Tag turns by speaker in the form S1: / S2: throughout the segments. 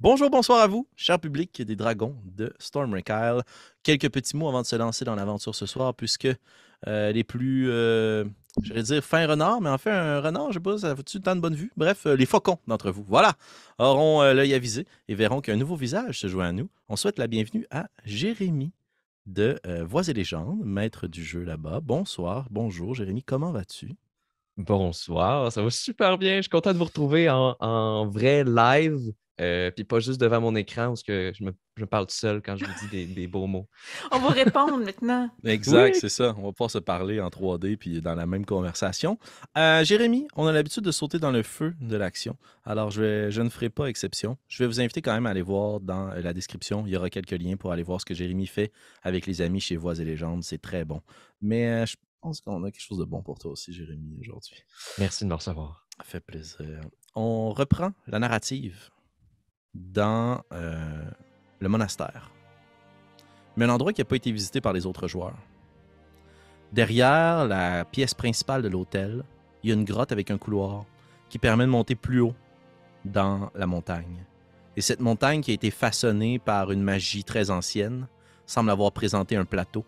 S1: Bonjour, bonsoir à vous, cher public des dragons de Storm Kyle. Quelques petits mots avant de se lancer dans l'aventure ce soir, puisque euh, les plus, euh, j'allais dire fin renard, mais en fait un renard, je sais pas, ça fait-tu tant de bonne vue? Bref, euh, les faucons d'entre vous, voilà, auront euh, l'œil avisé et verront qu'un nouveau visage se joint à nous. On souhaite la bienvenue à Jérémy de Voix et légendes, maître du jeu là-bas. Bonsoir, bonjour Jérémy, comment vas-tu?
S2: Bonsoir, ça va super bien. Je suis content de vous retrouver en vrai live, euh, puis pas juste devant mon écran parce que je me, je me parle tout seul quand je vous dis des, des beaux mots.
S3: On va répondre maintenant.
S1: Exact,
S2: Oui.
S1: c'est ça. On va pouvoir se parler en 3D puis dans la même conversation. Euh, Jérémy, on a l'habitude de sauter dans le feu de l'action. Alors, je, vais- je ne ferai pas exception. Je vais vous inviter quand même à aller voir dans la description. Il y aura quelques liens pour aller voir ce que Jérémy fait avec les amis chez Voix et légendes. C'est très bon. Mais euh, je pense qu'on a quelque chose de bon pour toi aussi, Jérémy, aujourd'hui.
S2: Merci de me recevoir.
S1: Ça fait plaisir. On reprend la narrative dans euh, le monastère. Mais un endroit qui n'a pas été visité par les autres joueurs. Derrière la pièce principale de l'hôtel, il y a une grotte avec un couloir qui permet de monter plus haut dans la montagne. Et cette montagne qui a été façonnée par une magie très ancienne semble avoir présenté un plateau.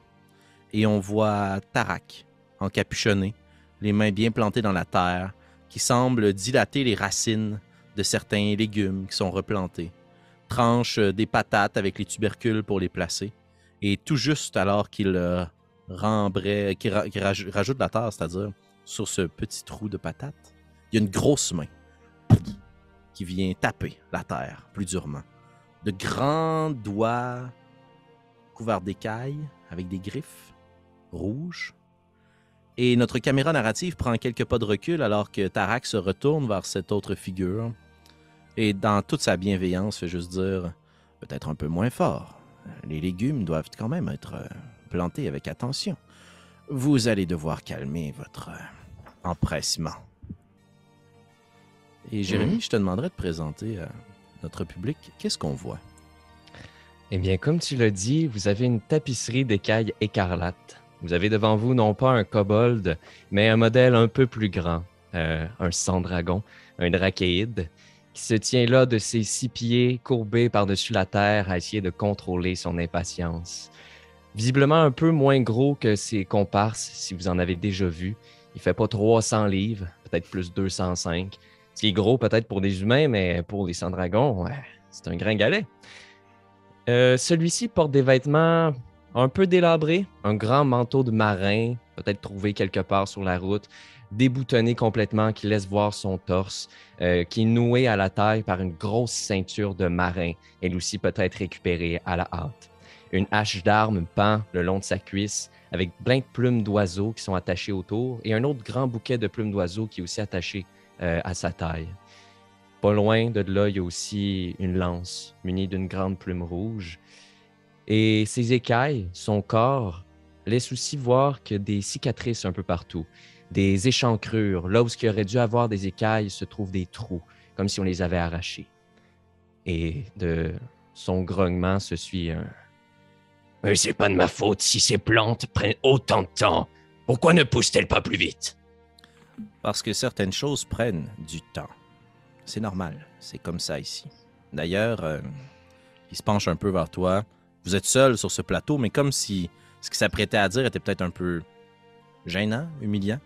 S1: Et on voit Tarak, encapuchonné, les mains bien plantées dans la terre, qui semble dilater les racines de certains légumes qui sont replantés, tranche euh, des patates avec les tubercules pour les placer, et tout juste alors qu'il euh, rajoute la terre, c'est-à-dire sur ce petit trou de patates, il y a une grosse main qui vient taper la terre plus durement. De grands doigts couverts d'écailles avec des griffes rouges. Et notre caméra narrative prend quelques pas de recul alors que Tarak se retourne vers cette autre figure et dans toute sa bienveillance fait juste dire peut-être un peu moins fort. Les légumes doivent quand même être euh, plantés avec attention. Vous allez devoir calmer votre euh, empressement. Et Jérémy, je te demanderais de présenter à notre public qu'est-ce qu'on voit?
S2: Eh bien, comme tu l'as dit, vous avez une tapisserie d'écailles écarlates. Vous avez devant vous non pas un kobold, mais un modèle un peu plus grand, euh, un sang-dragon, un drachéide, qui se tient là de ses six pieds courbés par-dessus la terre à essayer de contrôler son impatience. Visiblement un peu moins gros que ses comparses, si vous en avez déjà vu. Il fait pas 300 livres, peut-être plus 205. Ce qui est gros peut-être pour des humains, mais pour les sang-dragons, ouais, c'est un gringalet. Euh, Celui-ci porte des vêtements un peu délabrés, un grand manteau de marin, peut-être trouvé quelque part sur la route, déboutonné complètement, qui laisse voir son torse, euh, qui est noué à la taille par une grosse ceinture de marin, elle aussi peut-être récupérée à la hâte. Une hache d'arme pend le long de sa cuisse, avec plein de plumes d'oiseaux qui sont attachées autour, et un autre grand bouquet de plumes d'oiseaux qui est aussi attaché euh, à sa taille. Pas loin de là, il y a aussi une lance munie d'une grande plume rouge. Et ses écailles, son corps, laissent aussi voir que des cicatrices un peu partout, des échancrures. Là où ce qui aurait dû avoir des écailles se trouvent des trous, comme si on les avait arrachés. Et de son grognement se suit un. Mais c'est pas de ma faute si ces plantes prennent autant de temps. Pourquoi ne poussent-elles pas plus vite?
S1: Parce que certaines choses prennent du temps. C'est normal, c'est comme ça ici. D'ailleurs, euh, il se penche un peu vers toi. Vous êtes seul sur ce plateau, mais comme si ce qu'il s'apprêtait à dire était peut-être un peu gênant, humiliant.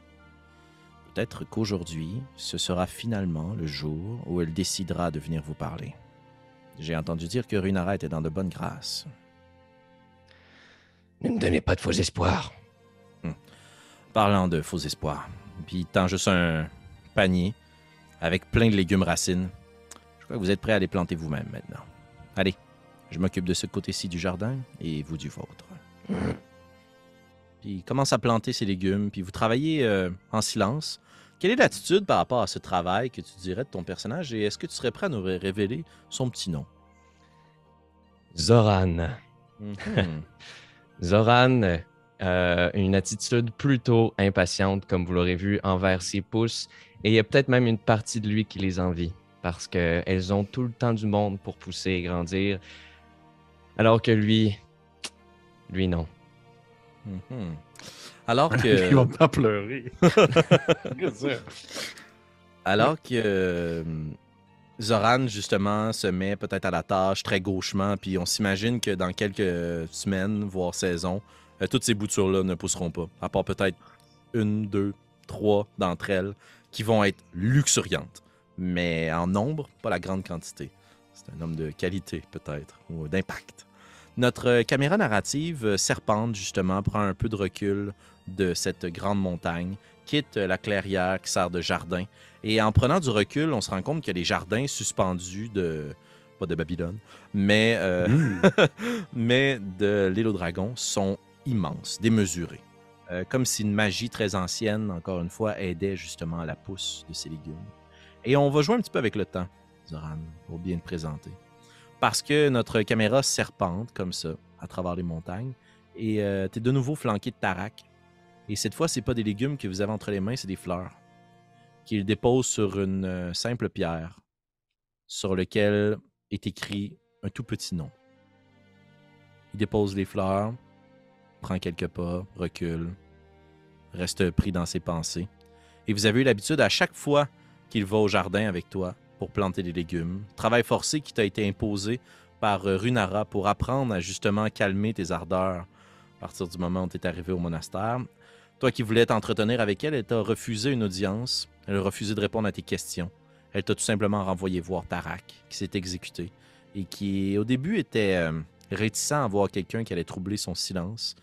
S1: Peut-être qu'aujourd'hui, ce sera finalement le jour où elle décidera de venir vous parler. J'ai entendu dire que Runara était dans de bonnes grâces.
S2: Ne me donnez pas de faux espoirs.
S1: Parlant de faux espoirs. Puis tend juste un panier avec plein de légumes racines. Je crois que vous êtes prêts à les planter vous-même maintenant. Allez, je m'occupe de ce côté-ci du jardin et vous du vôtre. Puis il commence à planter ses légumes, puis vous travaillez euh, en silence. Quelle est l'attitude par rapport à ce travail que tu dirais de ton personnage et est-ce que tu serais prêt à nous ré- révéler son petit nom?
S2: Zoran.
S1: Mhm.
S2: Zoran, euh, une attitude plutôt impatiente, comme vous l'aurez vu, envers ses pousses. Et il y a peut-être même une partie de lui qui les envie, parce qu'elles ont tout le temps du monde pour pousser et grandir. Alors que lui, lui non.
S1: Mhm. Alors
S4: Il
S1: que...
S4: va pas pleurer.
S1: Alors que euh, Zoran, justement, se met peut-être à la tâche très gauchement, puis on s'imagine que dans quelques semaines, voire saisons, euh, toutes ces boutures-là ne pousseront pas, à part peut-être une, deux, trois d'entre elles qui vont être luxuriantes, mais en nombre, pas la grande quantité. C'est un homme de qualité, peut-être, ou d'impact. Notre caméra narrative euh, serpente, justement, prend un peu de recul de cette grande montagne, quitte la clairière qui sert de jardin. Et en prenant du recul, on se rend compte que les jardins suspendus de. pas de Babylone, mais, euh, mais de l'île aux dragons sont immenses, démesurés. Euh, comme si une magie très ancienne, encore une fois, aidait justement à la pousse de ces légumes. Et on va jouer un petit peu avec le temps, Zoran, pour bien te présenter. Parce que notre caméra serpente comme ça, à travers les montagnes, et euh, tu es de nouveau flanqué de Tarak. Et cette fois, c'est pas des légumes que vous avez entre les mains, c'est des fleurs qu'il dépose sur une euh, simple pierre sur lequel est écrit un tout petit nom. Il dépose les fleurs, prend quelques pas, recule, reste pris dans ses pensées. Et vous avez eu l'habitude à chaque fois qu'il va au jardin avec toi pour planter des légumes, travail forcé qui t'a été imposé par euh, Runara pour apprendre à justement calmer tes ardeurs à partir du moment où tu es arrivé au monastère. Toi qui voulais t'entretenir avec elle, elle t'a refusé une audience, elle a refusé de répondre à tes questions. Elle t'a tout simplement renvoyé voir Tarak, qui s'est exécuté et qui, au début, était euh, réticent à voir quelqu'un qui allait troubler son silence.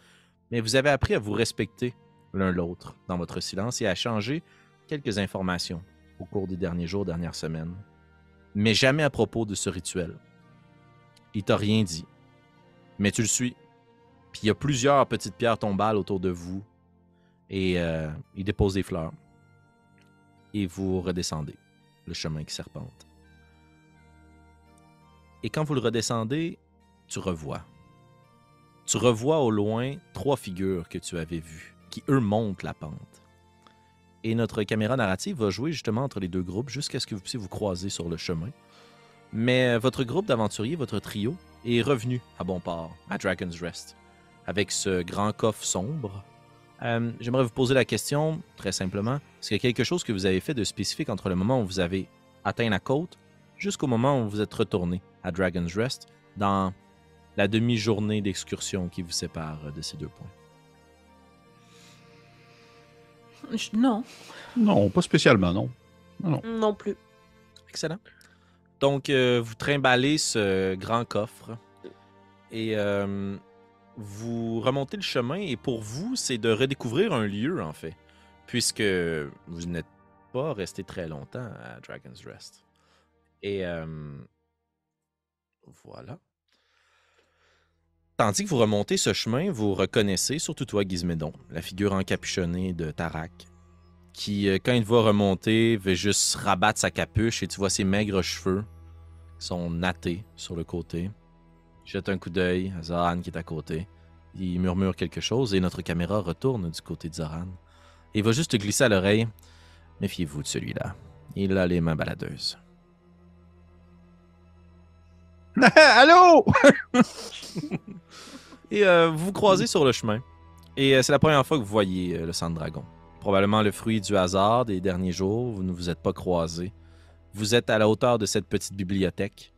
S1: Mais vous avez appris à vous respecter l'un l'autre dans votre silence et à changer quelques informations au cours des derniers jours, dernières semaines. Mais jamais à propos de ce rituel. Il t'a rien dit. Mais tu le suis. Puis il y a plusieurs petites pierres tombales autour de vous. Et euh, il dépose des fleurs. Et vous redescendez le chemin qui serpente. Et quand vous le redescendez, tu revois. Tu revois au loin trois figures que tu avais vues, qui eux montent la pente. Et notre caméra narrative va jouer justement entre les deux groupes jusqu'à ce que vous puissiez vous croiser sur le chemin. Mais votre groupe d'aventuriers, votre trio, est revenu à bon port, à Dragon's Rest, avec ce grand coffre sombre. Euh, J'aimerais vous poser la question, très simplement, est-ce qu'il y a quelque chose que vous avez fait de spécifique entre le moment où vous avez atteint la côte jusqu'au moment où vous êtes retourné à Dragon's Rest dans la demi-journée d'excursion qui vous sépare de ces deux points?
S3: Non.
S4: Non, pas spécialement, non.
S5: Non plus.
S1: Excellent. Donc, euh, vous trimballez ce grand coffre et euh, vous remontez le chemin. Et pour vous, c'est de redécouvrir un lieu, en fait, puisque vous n'êtes pas resté très longtemps à Dragon's Rest. Et euh, voilà. Tandis que vous remontez ce chemin, vous reconnaissez, surtout toi, Gizmédon, la figure encapuchonnée de Tarak, qui, euh, quand il va remonter, va juste rabattre sa capuche et tu vois ses maigres cheveux qui sont nattés sur le côté. Jette un coup d'œil à Zoran qui est à côté. Il murmure quelque chose et notre caméra retourne du côté de Zoran. Il va juste te glisser à l'oreille. Méfiez-vous de celui-là. Il a les mains baladeuses.
S4: Allô?
S1: Et euh, vous vous croisez sur le chemin. Et euh, c'est la première fois que vous voyez euh, le sang de dragon. Probablement le fruit du hasard des derniers jours. Vous ne vous êtes pas croisés. Vous êtes à la hauteur de cette petite bibliothèque.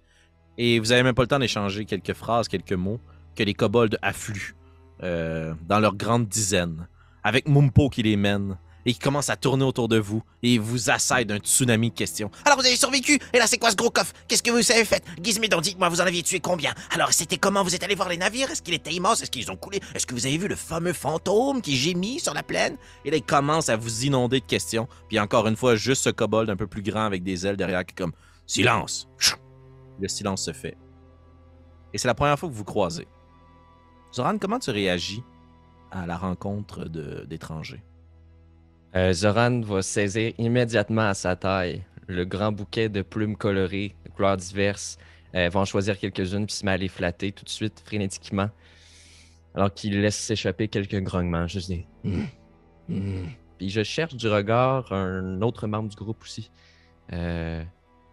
S1: Et vous n'avez même pas le temps d'échanger quelques phrases, quelques mots, que les kobolds affluent dans leur grande dizaine, avec Mumpo qui les mène et qui commence à tourner autour de vous et vous assaille d'un tsunami de questions.
S6: Alors vous avez survécu? Et là c'est quoi ce gros coffre? Qu'est-ce que vous avez fait? Gizmédon, dites-moi, vous en aviez tué combien? Alors c'était comment Vous êtes allé voir les navires? Est-ce qu'il était immense? Est-ce qu'ils ont coulé? Est-ce que vous avez vu le fameux fantôme qui gémit sur la plaine?
S1: Et là, il commence à vous inonder de questions. Puis encore une fois, juste ce kobold un peu plus grand avec des ailes derrière qui est comme Silence! Le silence se fait. Et c'est la première fois que vous croisez. Zoran, comment tu réagis à la rencontre d'étrangers?
S2: Euh, Zoran va saisir immédiatement à sa taille le grand bouquet de plumes colorées, de couleurs diverses. Euh, va en choisir quelques-unes puis se met à les flatter tout de suite, frénétiquement. Alors qu'il laisse s'échapper quelques grognements, juste des. Hmm, hmm. Puis je cherche du regard un autre membre du groupe aussi. Euh,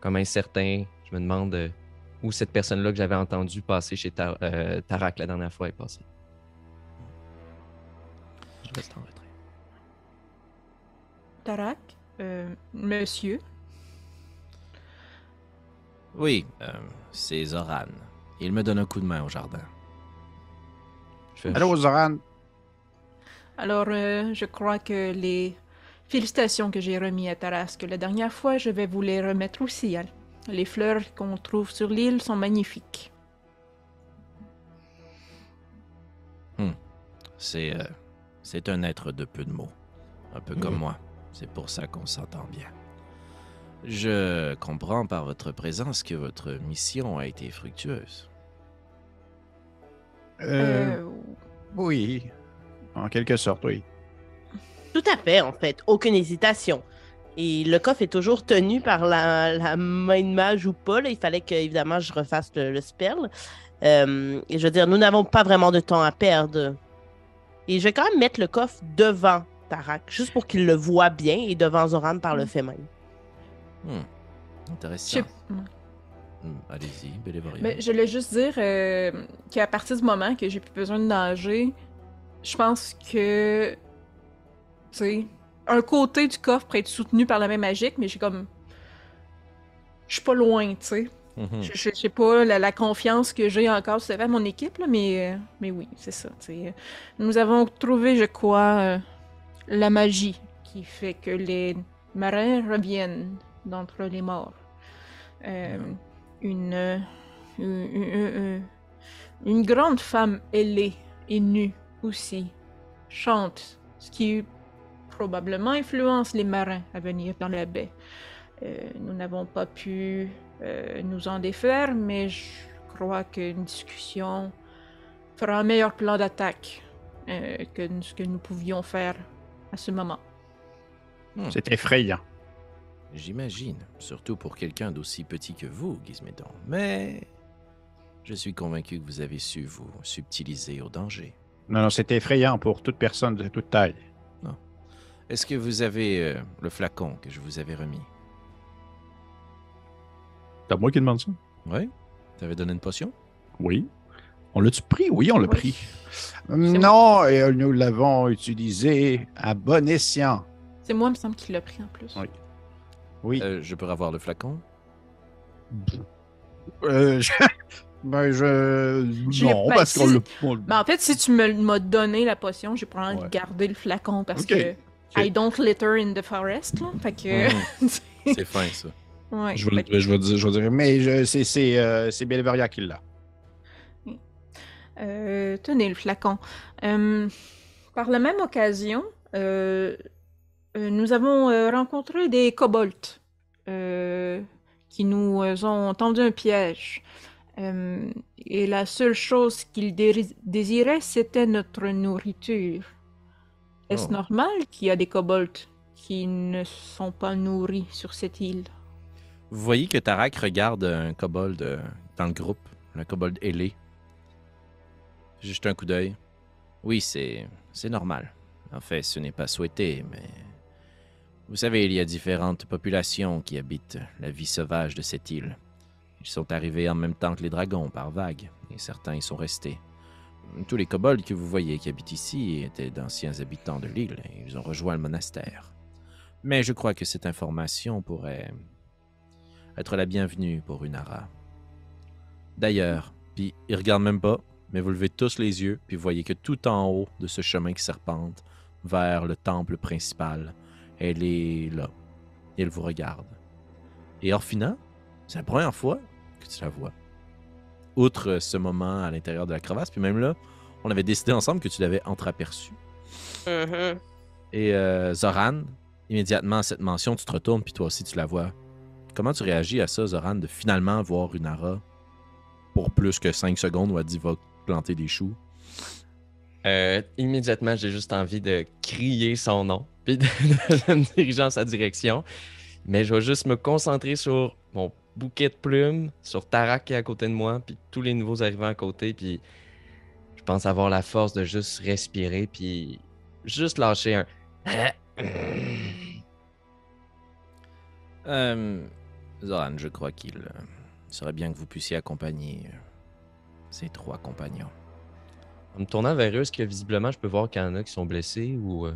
S2: comme incertain, je me demande euh, où cette personne-là que j'avais entendue passer chez Tar- Tarak la dernière fois est passée. Je reste en retrait.
S3: Tarak, euh, monsieur.
S1: Oui, euh, c'est Zoran. Il me donne un coup de main au jardin.
S2: Je
S4: Allô, Zoran?
S3: Alors, euh, je crois que les félicitations que j'ai remis à Tarasque la dernière fois, je vais vous les remettre aussi. hein. Les fleurs qu'on trouve sur l'île sont magnifiques.
S1: C'est euh, c'est un être de peu de mots. Un peu comme
S2: Mhm.
S1: moi. C'est pour ça qu'on s'entend bien. Je comprends par votre présence que votre mission a été fructueuse.
S4: Euh,
S3: Euh,
S4: Oui. En quelque sorte, oui.
S5: Tout à fait, en fait. Aucune hésitation. Et le coffre est toujours tenu par la, la main de mage ou pas. là. Il fallait que, évidemment, je refasse le, le spell. Euh, et je veux dire, nous n'avons pas vraiment de temps à perdre. Et je vais quand même mettre le coffre devant Tarak, juste pour qu'il le voit bien, et devant Zoran par le fait même.
S1: Hmm.
S3: je
S1: Intéressant.
S3: sais-
S1: Hmm, Allez-y.
S3: Mais je voulais juste dire euh, qu'à partir du moment que j'ai plus besoin de nager, je pense que, tu sais, un côté du coffre pourrait être soutenu par la main magique, mais j'ai comme, je suis pas loin, tu sais.
S1: Mhm.
S3: Je, je- je sais pas la, la confiance que j'ai encore c'est mon équipe, là, mais, euh, mais oui, c'est ça. tu sais. Nous avons trouvé, je crois, euh, la magie qui fait que les marins reviennent d'entre les morts. Euh, une, euh, une, grande femme ailée et nue aussi chante, ce qui probablement influence les marins à venir dans la baie. Euh, nous n'avons pas pu nous en défaire, mais je crois qu'une discussion fera un meilleur plan d'attaque que ce que nous pouvions faire à ce moment.
S4: C'est effrayant.
S1: J'imagine, surtout pour quelqu'un d'aussi petit que vous, Gizmédon. Mais je suis convaincu que vous avez su vous subtiliser au danger.
S4: Non, non, c'est effrayant pour toute personne de toute taille.
S1: Est-ce que vous avez euh, le flacon que je vous avais remis?
S4: C'est à moi qui demande ça?
S1: Oui T'avais donné une potion?
S4: Oui. On l'a-tu pris? Oui, on l'a
S3: Oui.
S4: pris. Non, et nous l'avons utilisé à bon escient.
S3: C'est moi, il me semble, qu'il l'a pris en plus.
S4: Oui. Oui.
S1: Euh, Je peux avoir le flacon?
S4: Euh, je... Ben, je... Non,
S3: pas-
S4: parce qu'on
S3: si-
S4: l'a... on l'a-
S3: Mais en fait, si tu me m'as donné la potion, j'ai probablement
S4: Ouais.
S3: gardé le flacon parce que. I don't litter in the forest, là. Fait que.
S1: Mhm. C'est fin, ça.
S3: ouais,
S4: Je vais,
S3: fait
S4: le- je vais dire, je vais dire, mais je- c'est, c'est, euh, c'est Belveria qui l'a.
S3: Euh, tenez le flacon. Euh, par la même occasion, euh, nous avons rencontré des kobolds qui nous ont tendu un piège. Et la seule chose qu'ils dé- désiraient, c'était notre nourriture. Est-ce
S1: Oh.
S3: normal qu'il y a des kobolds qui ne sont pas nourris sur cette île?
S1: Vous voyez que Tarak regarde un kobold dans le groupe, un kobold ailé. Juste un coup d'œil. Oui, c'est c'est normal. En fait, ce n'est pas souhaité, mais vous savez, il y a différentes populations qui habitent la vie sauvage de cette île. Ils sont arrivés en même temps que les dragons par vagues, et certains y sont restés. Tous les kobolds que vous voyez qui habitent ici étaient d'anciens habitants de l'île, et ils ont rejoint le monastère. Mais je crois que cette information pourrait être la bienvenue pour Unara. D'ailleurs, puis il regarde même pas, mais vous levez tous les yeux, puis vous voyez que tout en haut de ce chemin qui serpente vers le temple principal, elle est là. Et elle vous regarde. Et Orphina, c'est la première fois que tu la vois. Outre ce moment à l'intérieur de la crevasse, puis même là, on avait décidé ensemble que tu l'avais entreaperçu.
S5: Mhm.
S1: Et euh, Zoran, immédiatement à cette mention, tu te retournes, puis toi aussi tu la vois. Comment tu réagis à ça, Zoran, de finalement voir Unara pour plus que 5 secondes où elle va planter des choux?
S2: Euh, immédiatement, j'ai juste envie de crier son nom, puis de, de me diriger en sa direction. Mais je vais juste me concentrer sur mon bouquet de plumes, sur Tarak qui est à côté de moi, puis tous les nouveaux arrivants à côté, puis je pense avoir la force de juste respirer, puis juste lâcher un.
S1: Euh, Zoran, je crois qu'il euh, serait bien que vous puissiez accompagner ces trois compagnons.
S2: En me tournant vers eux, est-ce que visiblement je peux voir qu'il y en a qui sont blessés ou. euh,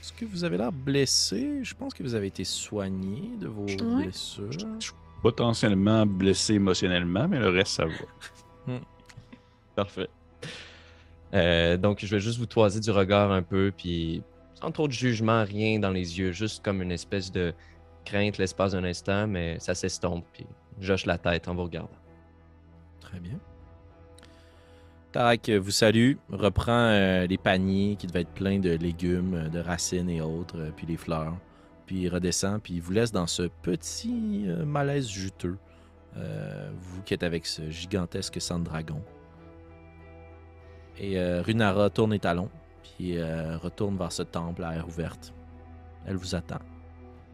S1: Est-ce que vous avez l'air blessé? Je pense que vous avez été soigné de vos
S3: Ouais.
S1: blessures.
S4: Je suis potentiellement blessé émotionnellement, mais le reste, ça va.
S2: Parfait. Euh, donc, je vais juste vous toiser du regard un peu, puis sans trop de jugement, rien dans les yeux, juste comme une espèce de crainte l'espace d'un instant, mais ça s'estompe, puis j'hoche la tête en vous regardant.
S1: Très bien. Tarak vous salue, reprend euh, les paniers qui devaient être pleins de légumes, euh, de racines et autres, euh, puis les fleurs. Puis il redescend, puis il vous laisse dans ce petit euh, malaise juteux. euh, vous qui êtes avec ce gigantesque sang de dragon. Et euh, Runara tourne les talons, puis euh, retourne vers ce temple à air ouverte. Elle vous attend.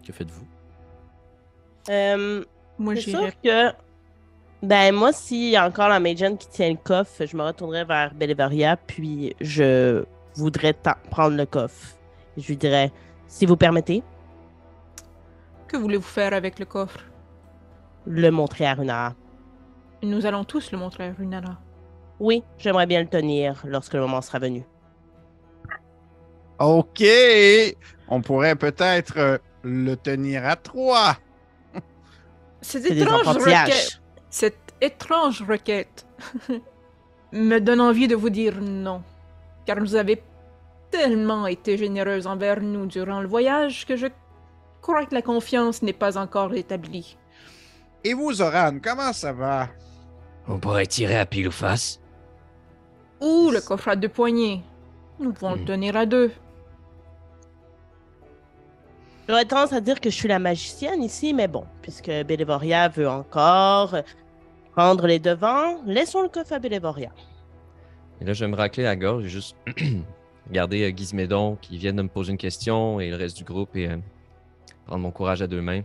S1: Que faites-vous?
S5: Euh,
S3: Moi,
S5: sûr que. Ben, moi, s'il y a encore la Magen qui tient le coffre, je me retournerai vers Bellevaria, puis je voudrais prendre le coffre. Je lui dirais, si vous permettez,
S3: Que voulez-vous faire avec le coffre?
S5: Le montrer à Runara.
S3: Nous allons tous le montrer à Runara.
S5: Oui, j'aimerais bien le tenir lorsque le moment sera venu.
S4: OK. On pourrait peut-être euh, le tenir à trois.
S5: C'est des
S3: étrange
S5: enfantillages.
S3: Cette étrange requête me donne envie de vous dire non, car vous avez tellement été généreuse envers nous durant le voyage que je crois que la confiance n'est pas encore établie.
S4: Et vous, Zoran, comment ça va?
S7: On pourrait tirer à pile ou face.
S3: Ou le coffre à deux poignées. Nous pouvons le
S7: Hmm.
S3: tenir à deux.
S5: J'aurais tendance à dire que je suis la magicienne ici, mais bon, puisque Bellevoria veut encore prendre les devants, laissons le coffre à Bellevoria.
S2: Et là, je vais me racler la gorge et juste regarder euh, Gizmédon qui vient de me poser une question et le reste du groupe et euh, prendre mon courage à deux mains.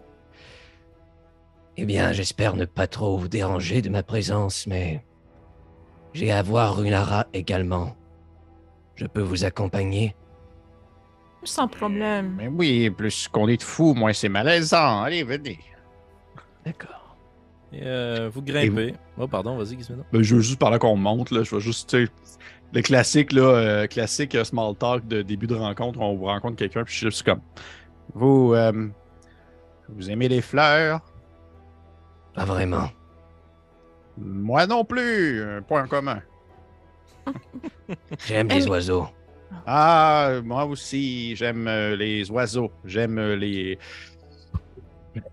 S7: Eh bien, j'espère ne pas trop vous déranger de ma présence, mais j'ai à voir Runara également. Je peux vous accompagner?
S3: Sans problème.
S4: Mais oui, plus qu'on est de fous, moins c'est malaisant. Allez, venez.
S7: D'accord.
S1: Et, euh, vous grimpez. Oh, pardon, vas-y, Gizmédon.
S4: Ben, je veux juste pendant qu'on monte, là, je vais juste, le classique, là, euh, classique euh, small talk de début de rencontre, on vous rencontre quelqu'un, puis je suis comme, vous, euh, vous aimez les fleurs?
S7: Pas vraiment.
S4: Moi non plus, un point commun.
S7: J'aime les oiseaux.
S4: Ah, moi aussi, j'aime les oiseaux, j'aime les...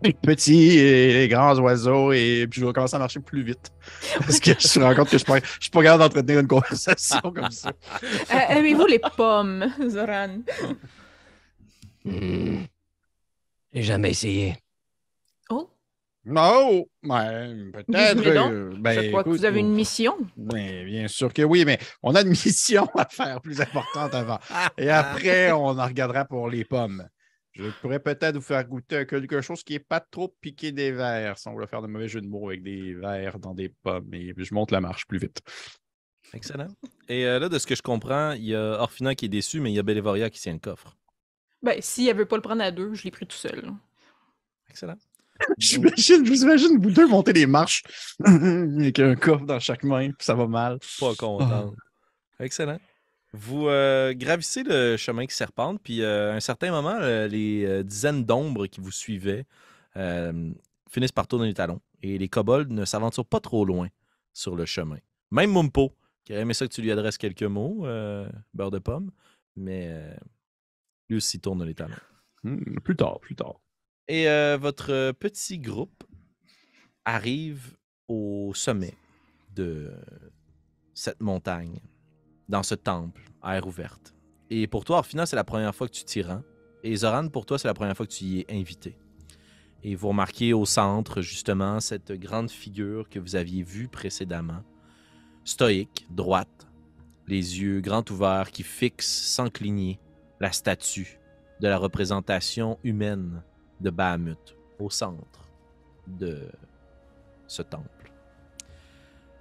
S4: les petits et les grands oiseaux, et puis je vais commencer à marcher plus vite. Parce que je me rends compte que je suis pas, je suis pas capable d'entretenir une conversation comme ça.
S3: Euh, Aimez-vous les pommes, Zoran?
S7: Hmm. J'ai jamais essayé.
S3: Oh,
S4: Non, ben, peut-être. Euh, ben,
S3: je crois que vous avez une mission.
S4: Ben, bien sûr que oui, mais on a une mission à faire plus importante avant. Et après, on en regardera pour les pommes. Je pourrais peut-être vous faire goûter quelque chose qui n'est pas trop piqué des verres, sans vouloir faire de mauvais jeu de mots avec des verres dans des pommes. Et je monte la marche plus vite.
S1: Excellent. Et euh, là, de ce que je comprends, il y a Orphina qui est déçu, mais il y a Bellevoria qui tient le coffre.
S3: Ben, si elle veut pas le prendre à deux, je l'ai pris tout seul.
S1: Excellent.
S4: J'imagine, je vous imagine vous deux monter les marches avec un coffre dans chaque main, puis ça va mal.
S1: Pas content. Excellent. Vous euh, gravissez le chemin qui serpente, puis euh, à un certain moment, euh, les euh, dizaines d'ombres qui vous suivaient finissent par tourner les talons. Et les kobolds ne s'aventurent pas trop loin sur le chemin. Même Mumpo, qui aurait aimé ça que tu lui adresses quelques mots, beurre de pomme, mais lui aussi tourne les talons.
S4: Hmm, plus tard, plus tard.
S1: Et votre petit groupe arrive au sommet de cette montagne, dans ce temple, à air ouverte. Et pour toi, Orphina, c'est la première fois que tu t'y rends. Et Zoran, pour toi, c'est la première fois que tu y es invité. Et vous remarquez au centre, justement, cette grande figure que vous aviez vue précédemment. Stoïque, droite, les yeux grands ouverts qui fixent sans cligner la statue de la représentation humaine de Bahamut au centre de ce temple.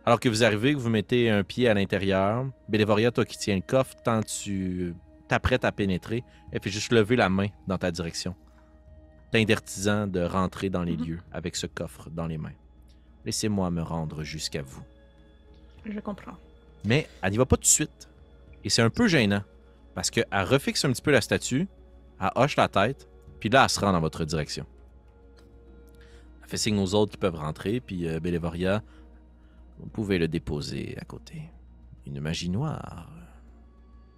S1: Alors que vous arrivez, que vous mettez un pied à l'intérieur, Bélévoria, toi qui tiens le coffre, tant tu t'apprêtes à pénétrer, elle fait juste lever la main dans ta direction, t'intertisant de rentrer dans les
S3: Mhm.
S1: lieux avec ce coffre dans les mains. Laissez-moi me rendre jusqu'à vous.
S3: Je comprends.
S1: Mais elle n'y va pas tout de suite. Et c'est un peu gênant. Parce qu'elle refixe un petit peu la statue, elle hoche la tête, puis là, elle se rend dans votre direction. Elle fait signe aux autres qui peuvent rentrer, puis euh, Bélévoria, vous pouvez le déposer à côté. Une magie noire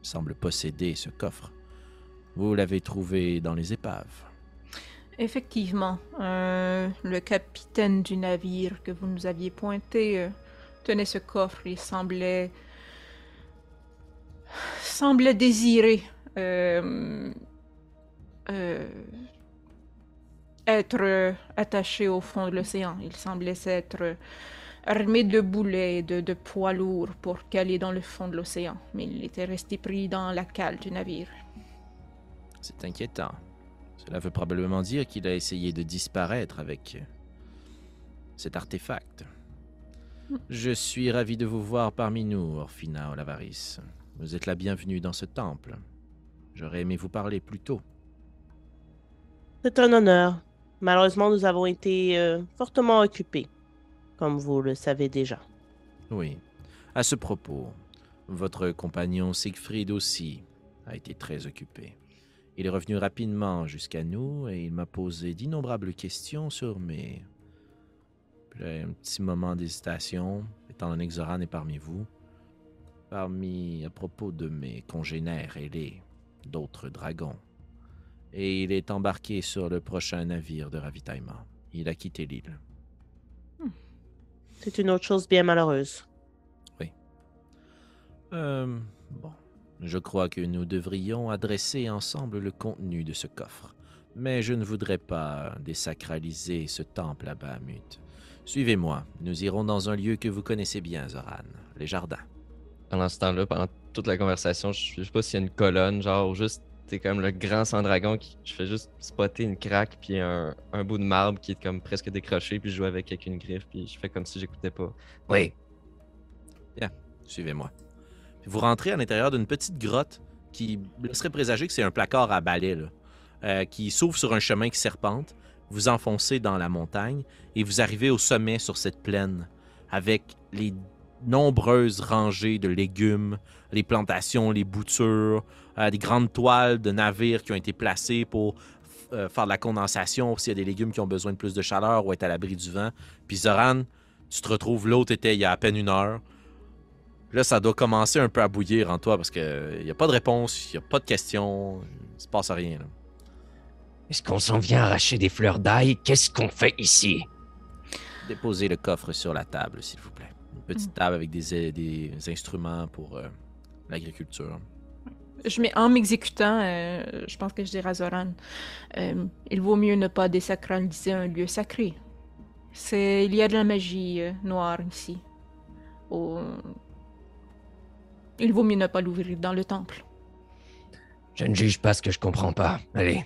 S1: semble posséder ce coffre. Vous l'avez trouvé dans les épaves.
S3: Effectivement, euh, le capitaine du navire que vous nous aviez pointé euh, tenait ce coffre. Il semblait semblait désirer euh, être attaché au fond de l'océan. Il semblait s'être armé de boulets et de, de poids lourds pour caler dans le fond de l'océan, mais il était resté pris dans la cale du navire.
S1: C'est inquiétant. Cela veut probablement dire qu'il a essayé de disparaître avec euh, cet artefact. Je suis ravi de vous voir parmi nous, Orphina Olavaris. Vous êtes la bienvenue dans ce temple. J'aurais aimé vous parler plus tôt.
S5: C'est un honneur. Malheureusement, nous avons été euh, fortement occupés, comme vous le savez déjà.
S1: Oui. À ce propos, votre compagnon Siegfried aussi a été très occupé. Il est revenu rapidement jusqu'à nous et il m'a posé d'innombrables questions sur mes... Puis là, un petit moment d'hésitation, étant donné que Zoran est parmi vous, parmi à propos de mes congénères ailés, d'autres dragons. Et il est embarqué sur le prochain navire de ravitaillement. Il a quitté l'île.
S5: C'est une autre chose bien malheureuse.
S1: Euh, bon. Je crois que nous devrions adresser ensemble le contenu de ce coffre. Mais je ne voudrais pas désacraliser ce temple à Bahamut. Suivez-moi. Nous irons dans un lieu que vous connaissez bien, Zoran. Les jardins.
S2: Pendant ce temps-là, pendant toute la conversation, je je sais pas s'il y a une colonne, genre juste, c'est comme le grand sang dragon qui. Je fais juste spotter une craque, puis un, un bout de marbre qui est comme presque décroché, puis je joue avec avec une griffe, puis je fais comme si j'écoutais pas.
S7: Oui,
S1: Suivez-moi. Puis vous rentrez à l'intérieur d'une petite grotte qui laisserait présager que c'est un placard à balai, là, euh, qui s'ouvre sur un chemin qui serpente. Vous enfoncez dans la montagne et vous arrivez au sommet sur cette plaine avec les nombreuses rangées de légumes, les plantations, les boutures, euh, des grandes toiles de navires qui ont été placées pour euh, faire de la condensation s'il y a des légumes qui ont besoin de plus de chaleur ou être à l'abri du vent. Puis Zoran, tu te retrouves, l'autre était il y a à peine une heure. Là, ça doit commencer un peu à bouillir en toi parce qu'il n'y a pas de réponse, il n'y a pas de questions, il se passe rien. là.
S7: est-ce qu'on s'en vient arracher des fleurs d'ail? Qu'est-ce qu'on fait ici?
S1: Déposez le coffre sur la table, s'il vous plaît. Petite table avec des, des instruments pour euh, l'agriculture.
S3: Je mets, en m'exécutant, euh, je pense que je dirais à Zoran, euh, il vaut mieux ne pas désacraliser un lieu sacré. C'est, il y a de la magie euh, noire ici. Il vaut mieux ne pas l'ouvrir dans le temple.
S7: Je ne juge pas ce que je comprends pas. Allez,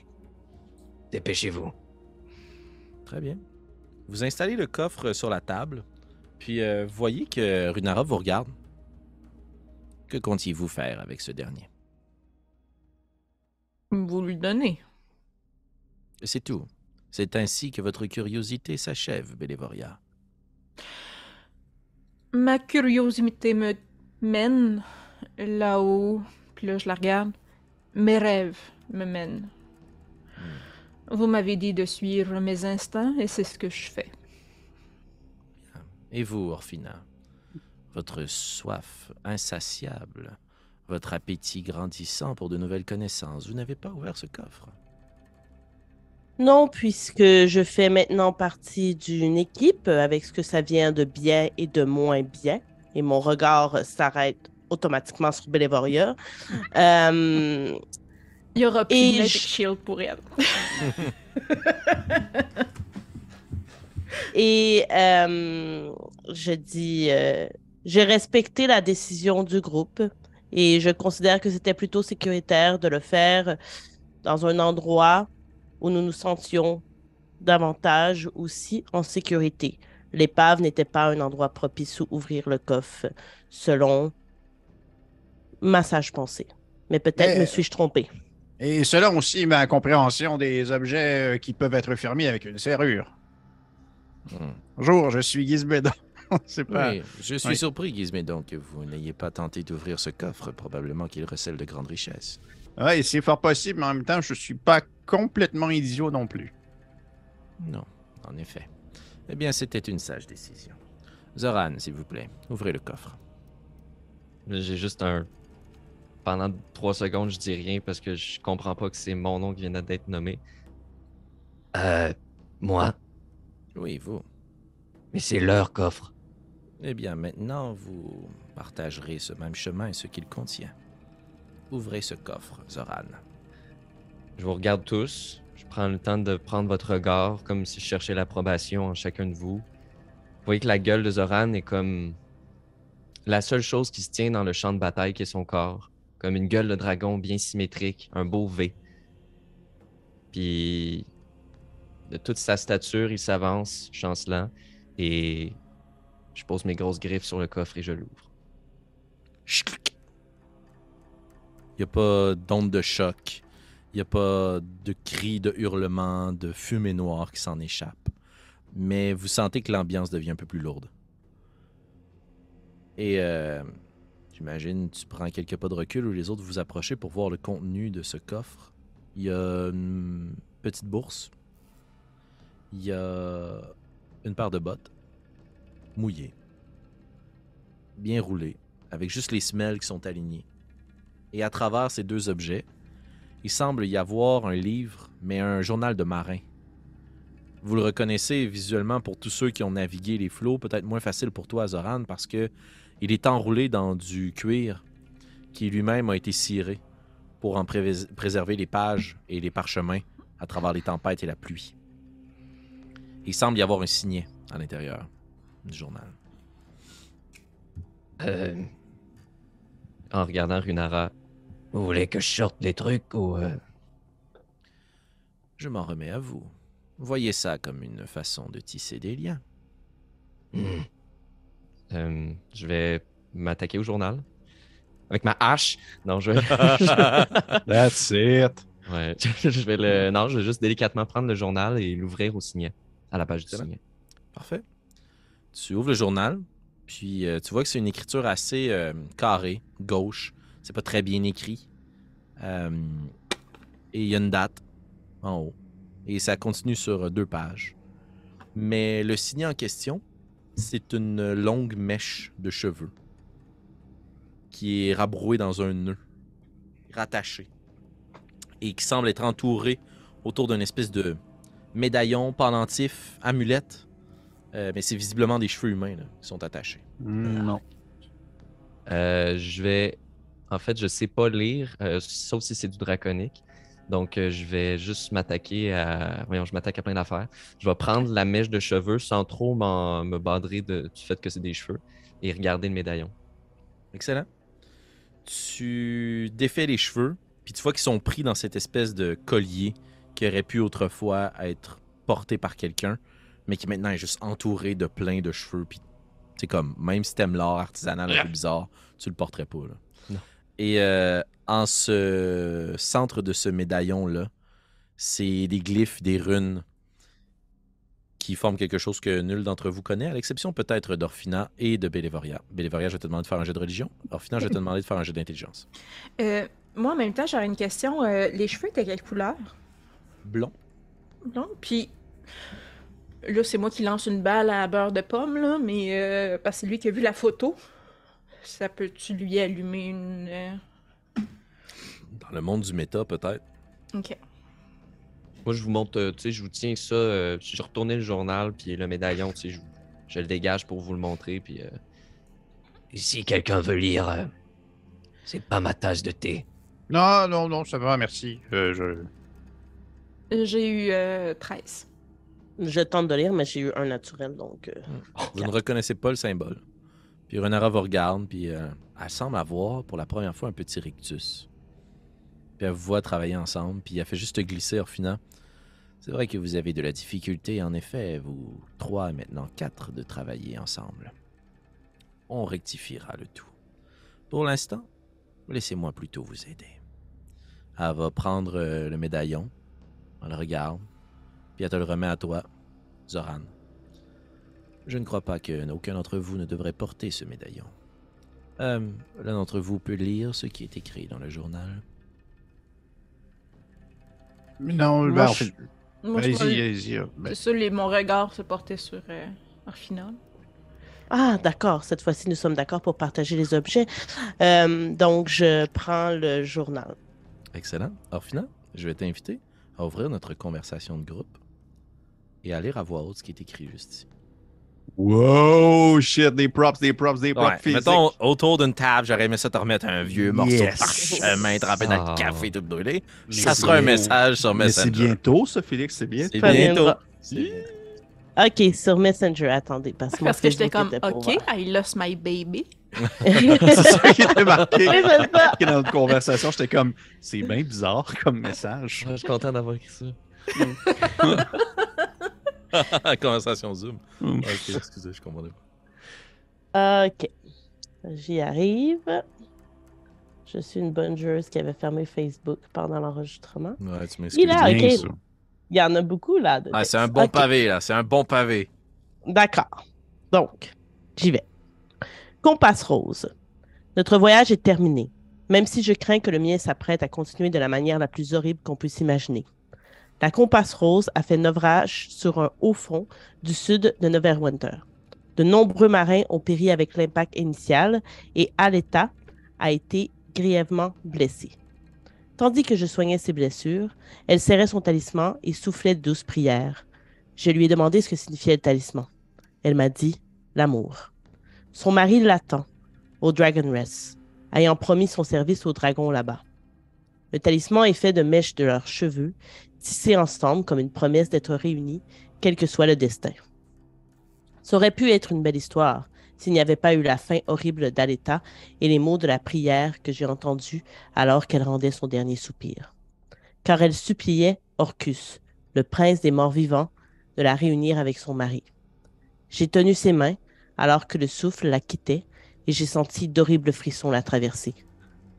S7: dépêchez-vous.
S1: Très bien. Vous installez le coffre sur la table, puis euh, voyez que Runara vous regarde. Que comptiez-vous faire avec ce dernier?
S3: Vous lui donnez.
S1: C'est tout. C'est ainsi que votre curiosité s'achève, Bélévoria.
S3: Ma curiosité me mène là-haut, puis là je la regarde. Mes rêves me mènent. Vous m'avez dit de suivre mes instincts et c'est ce que je fais.
S1: Et vous, Orphina? Votre soif insatiable, votre appétit grandissant pour de nouvelles connaissances, vous n'avez pas ouvert ce coffre?
S5: Non, puisque je fais maintenant partie d'une équipe avec ce que ça vient de bien et de moins bien, et mon regard s'arrête automatiquement sur Bélévoria. Euh,
S3: Il y aura plus de
S5: je-
S3: Shield pour elle.
S5: et euh, je dis, euh, j'ai respecté la décision du groupe et je considère que c'était plutôt sécuritaire de le faire dans un endroit où nous nous sentions davantage aussi en sécurité. L'épave n'était pas un endroit propice où ouvrir le coffre, selon ma sage pensée. Mais peut-être
S4: Mais-
S5: me suis-je trompé.
S4: Et selon aussi ma compréhension des objets euh, qui peuvent être fermés avec une serrure.
S1: Hmm.
S4: Bonjour, je suis Gizbedon. C'est pas.
S1: Oui, je suis
S4: oui.
S1: surpris, Gizmédon, que vous n'ayez pas tenté d'ouvrir ce coffre. Probablement qu'il recèle de grandes richesses.
S4: Oui, c'est fort possible, mais en même temps, je suis pas complètement idiot non plus.
S1: Non, en effet. Eh bien, c'était une sage décision. Zoran, s'il vous plaît, ouvrez le coffre.
S2: J'ai juste un. Pendant trois secondes, je dis rien parce que je comprends pas que c'est mon nom qui vient d'être nommé.
S7: Euh, moi,
S1: Oui, vous?
S7: mais c'est leur coffre.
S1: Eh bien, maintenant, vous partagerez ce même chemin et ce qu'il contient. Ouvrez ce coffre, Zoran.
S2: Je vous regarde tous. Je prends le temps de prendre votre regard comme si je cherchais l'approbation en chacun de vous. Vous voyez que la gueule de Zoran est comme la seule chose qui se tient dans le champ de bataille qui est son corps. Comme une gueule de dragon bien symétrique, un beau V. Puis, de toute sa stature, il s'avance, chancelant, et je pose mes grosses griffes sur le coffre et je l'ouvre.
S1: Il n'y a pas d'onde de choc. Il n'y a pas de cris, de hurlements, de fumée noire qui s'en échappe. Mais vous sentez que l'ambiance devient un peu plus lourde. Et euh, j'imagine, tu prends quelques pas de recul où les autres vous approchez pour voir le contenu de ce coffre. Il y a une petite bourse. Il y a une paire de bottes mouillées, bien roulées, avec juste les semelles qui sont alignées. Et à travers ces deux objets, il semble y avoir un livre, mais un journal de marin. Vous le reconnaissez visuellement pour tous ceux qui ont navigué les flots, peut-être moins facile pour toi, Zoran, parce que il est enroulé dans du cuir qui lui-même a été ciré pour en préserver les pages et les parchemins à travers les tempêtes et la pluie. Il semble y avoir un signet à l'intérieur du journal.
S7: Euh,
S2: En regardant Runara,
S7: vous voulez que je sorte les trucs ou... euh,
S1: Je m'en remets à vous. Voyez ça comme une façon de tisser des liens.
S7: hmm.
S2: euh, je vais m'attaquer au journal. Avec ma hache? Non, je.
S4: That's it.
S2: Ouais, je vais le. Non, je vais juste délicatement prendre le journal et l'ouvrir au signet, à la page du signet.
S1: Parfait. Tu ouvres le journal, puis euh, tu vois que c'est une écriture assez euh, carrée, gauche. C'est pas très bien écrit. Euh, et il y a une date en haut. Et ça continue sur deux pages. Mais le signet en question, c'est une longue mèche de cheveux qui est rabrouée dans un nœud, rattachée, et qui semble être entourée autour d'une espèce de médaillon, pendentif, amulette. Euh, mais c'est visiblement des cheveux humains là, qui sont attachés.
S4: Hmm, non.
S2: Euh, je vais. En fait, je sais pas lire, euh, sauf si c'est du draconique. Donc, euh, je vais juste m'attaquer à. Voyons, je m'attaque à plein d'affaires. Je vais prendre la mèche de cheveux sans trop m'en- me badrer de- du fait que c'est des cheveux et regarder le médaillon.
S1: Excellent. Tu défais les cheveux, puis tu vois qu'ils sont pris dans cette espèce de collier qui aurait pu autrefois être porté par quelqu'un, mais qui maintenant est juste entouré de plein de cheveux. Puis c'est comme, même si t'aimes l'art artisanal un peu bizarre, tu le porterais pas. Là.
S2: Non.
S1: Et euh, en ce centre de ce médaillon-là, c'est des glyphes, des runes qui forment quelque chose que nul d'entre vous connaît, à l'exception peut-être d'Orfina et de Bélévoria. Bélévoria, je vais te demander de faire un jeu de religion. Orfina, je vais te demander de faire un jeu d'intelligence.
S3: Euh, moi, en même temps, j'aurais une question. Euh, les cheveux étaient quelle couleur?
S1: Blond.
S3: Non? Puis là, c'est moi qui lance une balle à beurre de pomme, là, mais euh, parce que c'est lui qui a vu la photo. Ça peut-tu lui allumer une. euh,
S1: Dans le monde du méta, peut-être.
S3: Ok.
S2: Moi, je vous montre, euh, tu sais, je vous tiens ça. euh, si je retournais le journal, puis le médaillon, tu sais, je, je le dégage pour vous le montrer, puis. euh,
S7: Et si quelqu'un veut lire, euh, c'est pas ma tasse de thé.
S4: Non, non, non, ça va, merci. Euh, je...
S3: J'ai eu euh, 13.
S5: Je tente de lire, mais j'ai eu un naturel, donc. euh,
S1: Vous ne reconnaissez pas le symbole. Puis Renara vous regarde, puis euh, elle semble avoir pour la première fois un petit rictus. Puis elle vous voit travailler ensemble, puis elle fait juste glisser Orfina. C'est vrai que vous avez de la difficulté, en effet, vous trois et maintenant quatre, de travailler ensemble. On rectifiera le tout. Pour l'instant, laissez-moi plutôt vous aider. Elle va prendre euh, le médaillon, elle le regarde, puis elle te le remet à toi, Zoran. Je ne crois pas que aucun d'entre vous ne devrait porter ce médaillon. Euh, L'un d'entre vous peut lire ce qui est écrit dans le journal.
S4: Non,
S5: Moi,
S4: ben, en
S5: je-
S3: Moi, je
S4: Allez-y,
S3: vois-
S4: allez-y. euh, ben,
S3: C'est ça, les- mon regard se portait sur euh.
S5: Ah, d'accord. Cette fois-ci, nous sommes d'accord pour partager les objets. Euh, donc, je prends le journal.
S1: Excellent. Orphina, je vais t'inviter à ouvrir notre conversation de groupe et à lire à voix haute ce qui est écrit juste ici.
S4: Wow, shit, des props, des props, des props
S1: Ouais,
S4: physiques.
S1: mettons, autour d'une table, j'aurais aimé ça te remettre un vieux morceau
S4: Yes.
S1: de parchemin trempé dans
S2: Ah.
S1: le café tout brûlé.
S4: Mais
S1: Ça sera un message sur
S4: Mais c'est
S1: Messenger.
S4: bientôt, ça, Félix, c'est bien.
S1: C'est
S5: Ça
S1: bientôt. C'est bientôt.
S5: OK, sur Messenger. Attendez, parce que
S3: Parce que j'étais comme, OK. I lost my baby.
S4: c'est ça qui était marqué.
S5: Oui,
S4: dans notre conversation. J'étais comme, c'est bien bizarre comme message.
S2: Je suis content d'avoir écrit ça.
S1: Conversation Zoom. Ok, excusez, je comprenais pas.
S5: OK. J'y arrive. Je suis une bonne joueuse qui avait fermé Facebook pendant l'enregistrement.
S1: Ouais, tu
S5: Il
S1: m'excuses.
S5: Il y en a beaucoup là. de
S1: Ah, c'est un bon pavé, là. C'est un bon pavé.
S5: D'accord. Donc, j'y vais. Compas rose. Notre voyage est terminé, même si je crains que le mien s'apprête à continuer de la manière la plus horrible qu'on puisse imaginer. La Compas rose a fait naufrage sur un haut fond du sud de Neverwinter. De nombreux marins ont péri avec l'impact initial et Aleta a été grièvement blessée. Tandis que je soignais ses blessures, elle serrait son talisman et soufflait douces prières. Je lui ai demandé ce que signifiait le talisman. Elle m'a dit l'amour. Son mari l'attend au Dragon Rest, ayant promis son service au dragon là-bas. Le talisman est fait de mèches de leurs cheveux, tissées ensemble comme une promesse d'être réunis, quel que soit le destin. Ça aurait pu être une belle histoire s'il n'y avait pas eu la fin horrible d'Aleta et les mots de la prière que j'ai entendus alors qu'elle rendait son dernier soupir. Car elle suppliait Orcus, le prince des morts vivants, de la réunir avec son mari. J'ai tenu ses mains alors que le souffle la quittait et j'ai senti d'horribles frissons la traverser.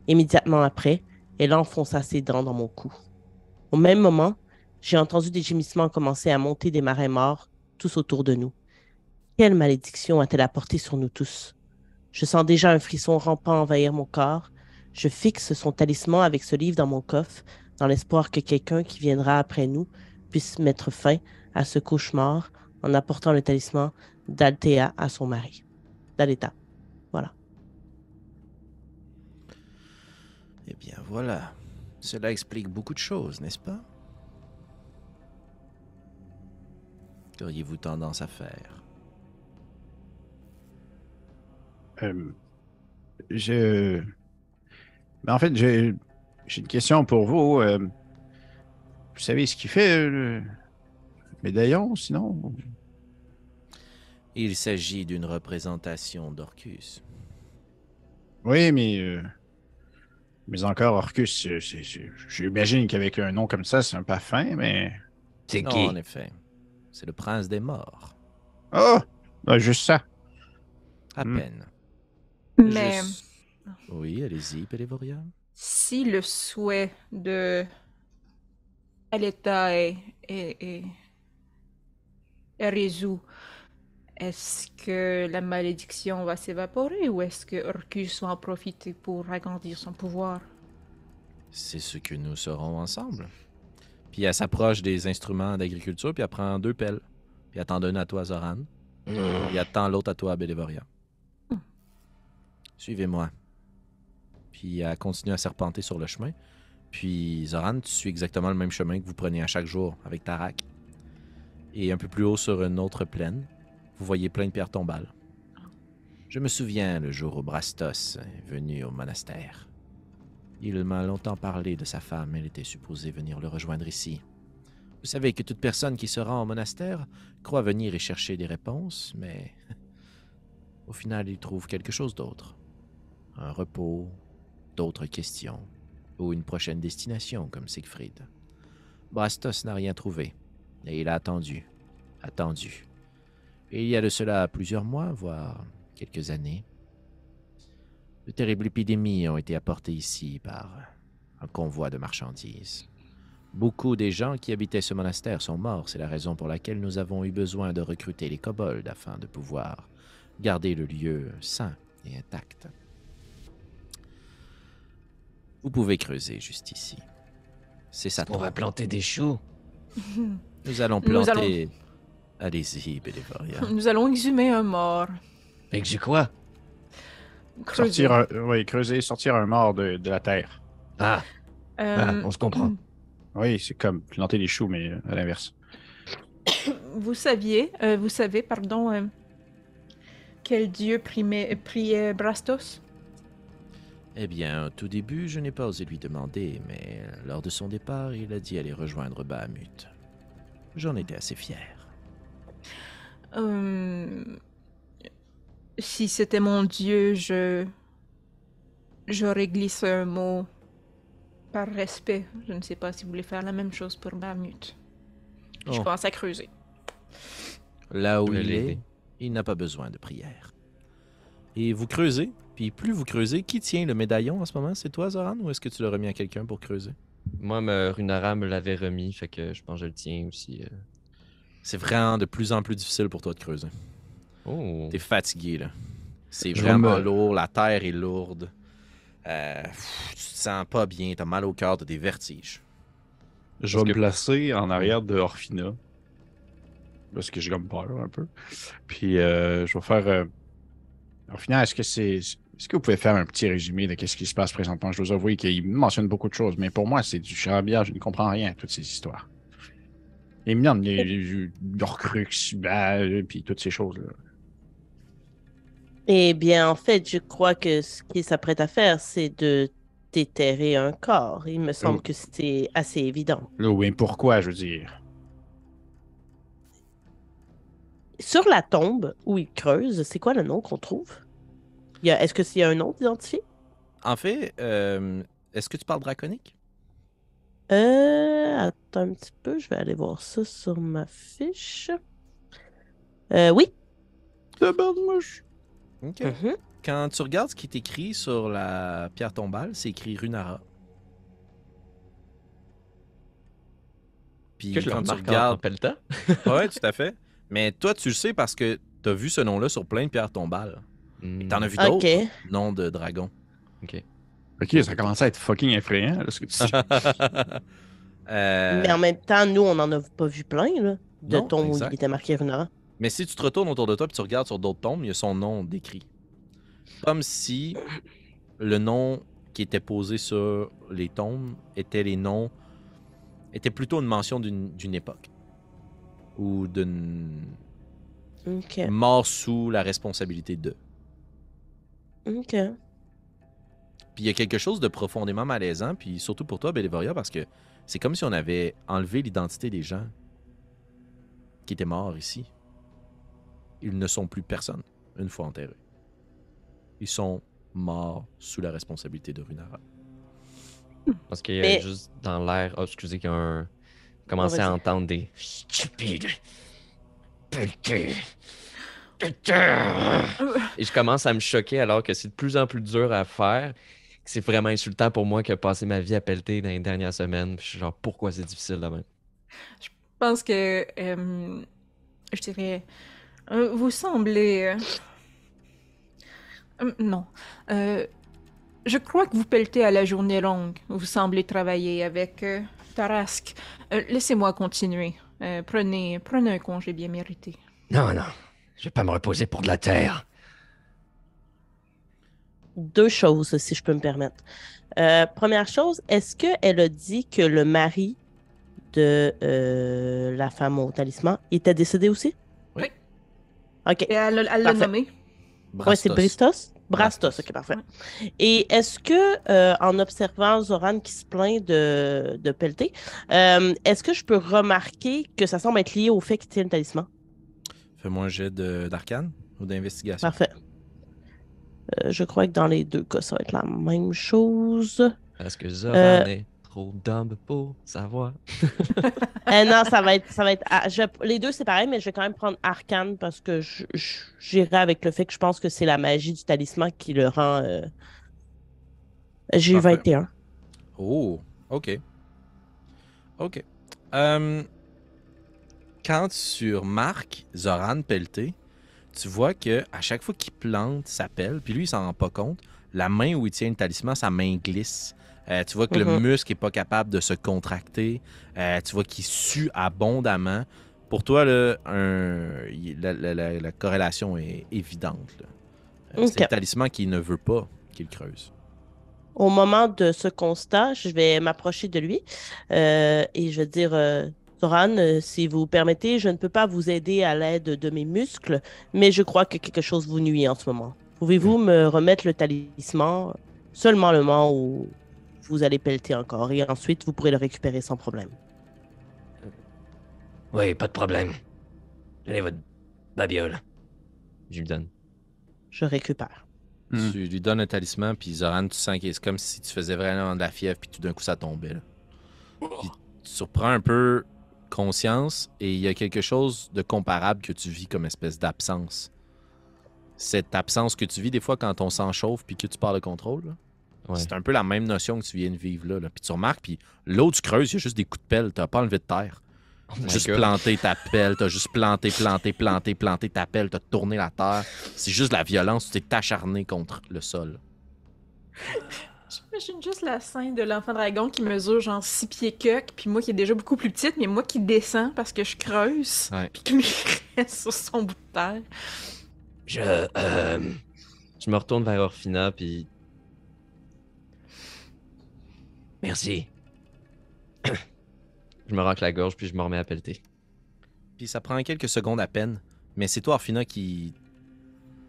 S5: Immédiatement après, elle enfonça ses dents dans mon cou. Au même moment, j'ai entendu des gémissements commencer à monter des marins morts tous autour de nous. Quelle malédiction a-t-elle apporté sur nous tous? Je sens déjà un frisson rampant envahir mon corps. Je fixe son talisman avec ce livre dans mon coffre, dans l'espoir que quelqu'un qui viendra après nous puisse mettre fin à ce cauchemar en apportant le talisman d'Altea à son mari. D'Aleta. Voilà.
S1: Eh bien, voilà. Cela explique beaucoup de choses, n'est-ce pas? Qu'auriez-vous tendance à faire?
S4: Euh, je. Mais en fait, j'ai j'ai une question pour vous. Euh, vous savez ce qu'il fait, euh, le médaillon, sinon?
S1: Il s'agit d'une représentation d'Orcus.
S4: Oui, mais. euh, mais encore, Orcus, j'imagine qu'avec un nom comme ça, c'est un pas fin, mais.
S7: C'est
S1: Non,
S7: qui?
S1: en effet. C'est le prince des morts.
S4: Oh! Ben, juste ça.
S1: À
S4: Hmm.
S1: peine.
S3: Mais
S1: Juste- Oui, allez-y, Pélévoria.
S3: si le souhait de Aleta est, est, est, est résolu, est-ce que la malédiction va s'évaporer ou est-ce que Orcus va en profiter pour agrandir son pouvoir?
S1: C'est ce que nous saurons ensemble. Puis elle s'approche des instruments d'agriculture, puis elle prend deux pelles. Puis elle t'en donne à toi, Zoran. Puis elle tend l'autre à toi, Bélévoria. Suivez-moi. Puis elle continue à serpenter sur le chemin. Puis Zoran, tu suis exactement le même chemin que vous prenez à chaque jour avec Tarak. Et un peu plus haut sur une autre plaine, vous voyez plein de pierres tombales. Je me souviens le jour où Brastos est venu au monastère. Il m'a longtemps parlé de sa femme, elle était supposée venir le rejoindre ici. Vous savez que toute personne qui se rend au monastère croit venir y chercher des réponses, mais au final il trouve quelque chose d'autre. Un repos, d'autres questions, ou une prochaine destination comme Siegfried. Brastos n'a rien trouvé, et il a attendu, attendu. Et il y a de cela plusieurs mois, voire quelques années, de terribles épidémies ont été apportées ici par un convoi de marchandises. Beaucoup des gens qui habitaient ce monastère sont morts, c'est la raison pour laquelle nous avons eu besoin de recruter les kobolds afin de pouvoir garder le lieu sain et intact. Vous pouvez creuser juste ici. C'est ça.
S7: On va planter des choux.
S1: Nous allons
S3: Nous
S1: planter. Allez-y, Bélévaria.
S3: Nous allons exhumer un mort.
S7: J'ai quoi?
S3: Creuser.
S4: Sortir un, oui, creuser, sortir un mort de, de la terre.
S7: Ah,
S3: Euh,
S7: ah, on se comprend.
S4: Oui, c'est comme planter des choux, mais à l'inverse.
S3: Vous saviez, euh, vous savez, pardon, euh, quel dieu primait, priait Brastos?
S1: Eh bien, au tout début, je n'ai pas osé lui demander, mais lors de son départ, il a dit aller rejoindre Bahamut. J'en étais assez fier.
S3: Euh, Si c'était mon dieu, je. J'aurais glissé un mot par respect. Je ne sais pas si vous voulez faire la même chose pour Bahamut. Je
S1: Oh.
S3: pense à creuser.
S1: Là où il est, il n'a pas besoin de prière. Et vous creusez, puis plus vous creusez, qui tient le médaillon en ce moment? C'est toi, Zoran, ou est-ce que tu l'as remis à quelqu'un pour creuser?
S2: Moi, me, Runara me l'avait remis, fait que je pense que je le tiens aussi. euh.
S1: C'est vraiment de plus en plus difficile pour toi de creuser.
S2: Oh.
S1: T'es fatigué, là. C'est vraiment
S4: me-
S1: lourd, la terre est lourde. Euh, pff, tu te sens pas bien, t'as mal au cœur, t'as des vertiges.
S4: Je vais me placer en arrière de Orphina. Parce que j'ai comme peur un peu. Puis euh, je vais faire. euh, Orphina, est-ce que c'est. Est-ce que vous pouvez faire un petit résumé de ce qui se passe présentement? Je vous avoue qu'il mentionne beaucoup de choses, mais pour moi, c'est du charabia. Je ne comprends rien à toutes ces histoires. Les, les Horcrux, bah, puis toutes ces choses-là.
S5: Eh bien, en fait, je crois que ce qu'il s'apprête à faire, c'est de déterrer un corps. Il me semble
S4: Oh.
S5: que c'est assez évident.
S4: Là, oui, pourquoi, je veux dire?
S5: Sur la tombe où il creuse, c'est quoi le nom qu'on trouve? Il y a- Est-ce que s'il y a un nom identifié?
S1: En fait, euh, est-ce que tu parles draconique?
S5: Euh, attends un petit peu, je vais aller voir ça sur ma fiche. Euh, oui.
S4: Tabarnouche!
S1: Ok.
S5: Mhm.
S1: Quand tu regardes ce qui est écrit sur la pierre tombale, c'est écrit Runara. Puis
S2: Que je le
S1: quand tu regardes.
S2: pelletant.
S1: ouais, tout à fait. Mais toi, tu le sais parce que t'as vu ce nom-là sur plein de pierres tombales.
S2: Hmm.
S1: T'en as vu d'autres
S5: Ok.
S1: noms de dragons.
S4: Ok, ça commence à être fucking effrayant, là, ce que tu dis.
S1: Euh,
S5: Mais en même temps, nous, on n'en a pas vu plein, là, de
S1: Non,
S5: tombes où
S1: exact.
S5: il était marqué Runara.
S1: Mais si tu te retournes autour de toi et tu regardes sur d'autres tombes, il y a son nom décrit. Comme si le nom qui était posé sur les tombes était les noms était plutôt une mention d'une époque ou d'une
S5: Ok.
S1: mort sous la responsabilité de.
S5: Ok.
S1: Puis il y a quelque chose de profondément malaisant, puis surtout pour toi, Bélévoria, parce que c'est comme si on avait enlevé l'identité des gens qui étaient morts ici. Ils ne sont plus personne une fois enterrés. Ils sont morts sous la responsabilité de Runara.
S2: Parce qu'il y a
S5: Mais-
S2: juste dans l'air. Oh, excusez, qu'il y a un. Commencé à entendre des.
S7: Stupide. Petit.
S2: Et je commence à me choquer alors que c'est de plus en plus dur à faire. C'est vraiment insultant pour moi que passer ma vie à pelleter dans les dernières semaines. Puis je suis genre, pourquoi c'est difficile là même?
S3: Je pense que. euh, je dirais. euh, vous semblez. euh, euh, non. Euh, je crois que vous pelletez à la journée longue. Vous semblez travailler avec euh, Tarasque. Euh, Laissez-moi continuer. Euh, prenez, prenez un congé bien mérité.
S7: Non, non. Je vais pas me reposer pour de la terre.
S5: Deux choses, si je peux me permettre. Euh, première chose, est-ce qu'elle a dit que le mari de euh, la femme au talisman était décédé aussi?
S1: Oui.
S5: Ok.
S3: Et elle l'a nommé.
S5: Ouais, c'est Bristos? Brastos, ok, parfait. Et est-ce que, euh, en observant Zoran qui se plaint de, de pelleter, euh, est-ce que je peux remarquer que ça semble être lié au fait qu'il tient le talisman?
S1: Fais-moi un jet d'arcane ou d'investigation.
S5: Parfait. Euh, je crois que dans les deux cas, ça va être la même chose.
S2: Est-ce que Zoran
S5: Euh.
S2: est trop dumb pour savoir?
S5: Euh, non, ça va être. Ça va être ah, je- les deux, c'est pareil, mais je vais quand même prendre Arcane parce que j'irai avec le fait que je pense que c'est la magie du talisman qui le rend. euh, J'ai
S4: Parfait.
S5: 21.
S1: Oh, ok. Ok. Quand tu remarques Zoran pelleter, tu vois que à chaque fois qu'il plante sa pelle, puis lui, il s'en rend pas compte, la main où il tient le talisman, sa main glisse. Euh, tu vois que le
S5: Mhm.
S1: muscle n'est pas capable de se contracter. Euh, tu vois qu'il sue abondamment. Pour toi, là, un- il- la, la- la- la corrélation est évidente. Euh, C'est le talisman qui ne veut pas qu'il creuse.
S5: Au moment de ce constat, je vais m'approcher de lui et je vais dire Zoran, euh, si vous permettez, je ne peux pas vous aider à l'aide de mes muscles, mais je crois que quelque chose vous nuit en ce moment. Pouvez-vous me remettre le talisman seulement le moment où vous allez pelleter encore et ensuite vous pourrez le récupérer sans problème?
S7: Oui, pas de problème. Tenez votre babiole.
S2: Je lui donne.
S5: Je récupère.
S4: Hmm.
S1: Tu lui donnes un talisman, puis Zoran, tu sens que c'est comme si tu faisais vraiment de la fièvre, puis tout d'un coup, ça tombait. là. Puis tu surprends un peu conscience, et il y a quelque chose de comparable que tu vis comme espèce d'absence. Cette absence que tu vis des fois quand on s'en chauffe, puis que tu perds le contrôle. là.
S2: Ouais.
S1: C'est un peu la même notion que tu viens de vivre là. là. Puis tu remarques, puis l'eau, tu creuses, il y a juste des coups de pelle, t'as pas enlevé de terre.
S2: Oh
S1: T'as juste
S2: God.
S1: planté ta pelle, t'as juste planté, planté, planté, planté ta pelle, t'as tourné la terre. C'est juste la violence, tu t'es acharné contre le sol.
S3: J'imagine juste la scène de l'enfant dragon qui mesure genre 6 pieds coq, puis moi qui est déjà beaucoup plus petite, mais moi qui descends parce que je creuse,
S1: Ouais.
S3: puis qui lui reste sur son bout de terre.
S7: Je. euh,
S2: Je me retourne vers Orphina, puis
S7: merci.
S2: je me racle la gorge, puis je me remets à pelleter.
S1: Puis ça prend quelques secondes à peine, mais c'est toi, Orphina, qui.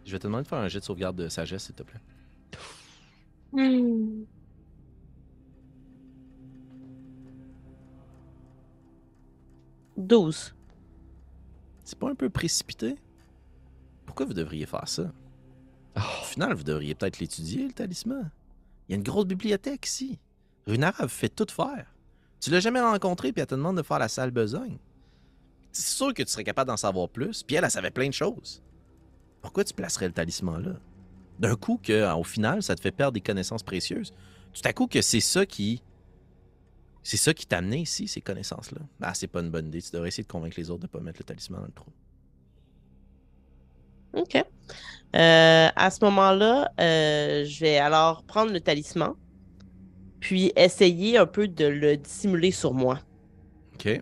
S1: Je vais te demander de faire un jet de sauvegarde de sagesse, s'il te plaît.
S5: 12.
S1: C'est pas un peu précipité? Pourquoi vous devriez faire ça? Au final, vous devriez peut-être l'étudier, le talisman. Il y a une grosse bibliothèque ici. Runara fait tout faire. Tu l'as jamais rencontré, puis elle te demande de faire la sale besogne. C'est sûr que tu serais capable d'en savoir plus, puis elle, elle savait plein de choses. Pourquoi tu placerais le talisman là? D'un coup, que, au final, ça te fait perdre des connaissances précieuses. Tout à coup, que c'est ça qui. C'est ça qui t'a amené ici, ces connaissances-là. Ah, c'est pas une bonne idée. Tu devrais essayer de convaincre les autres de pas mettre le talisman dans le trou.
S5: OK. Euh, à ce moment-là, euh, je vais alors prendre le talisman, puis essayer un peu de le dissimuler sur moi.
S1: OK.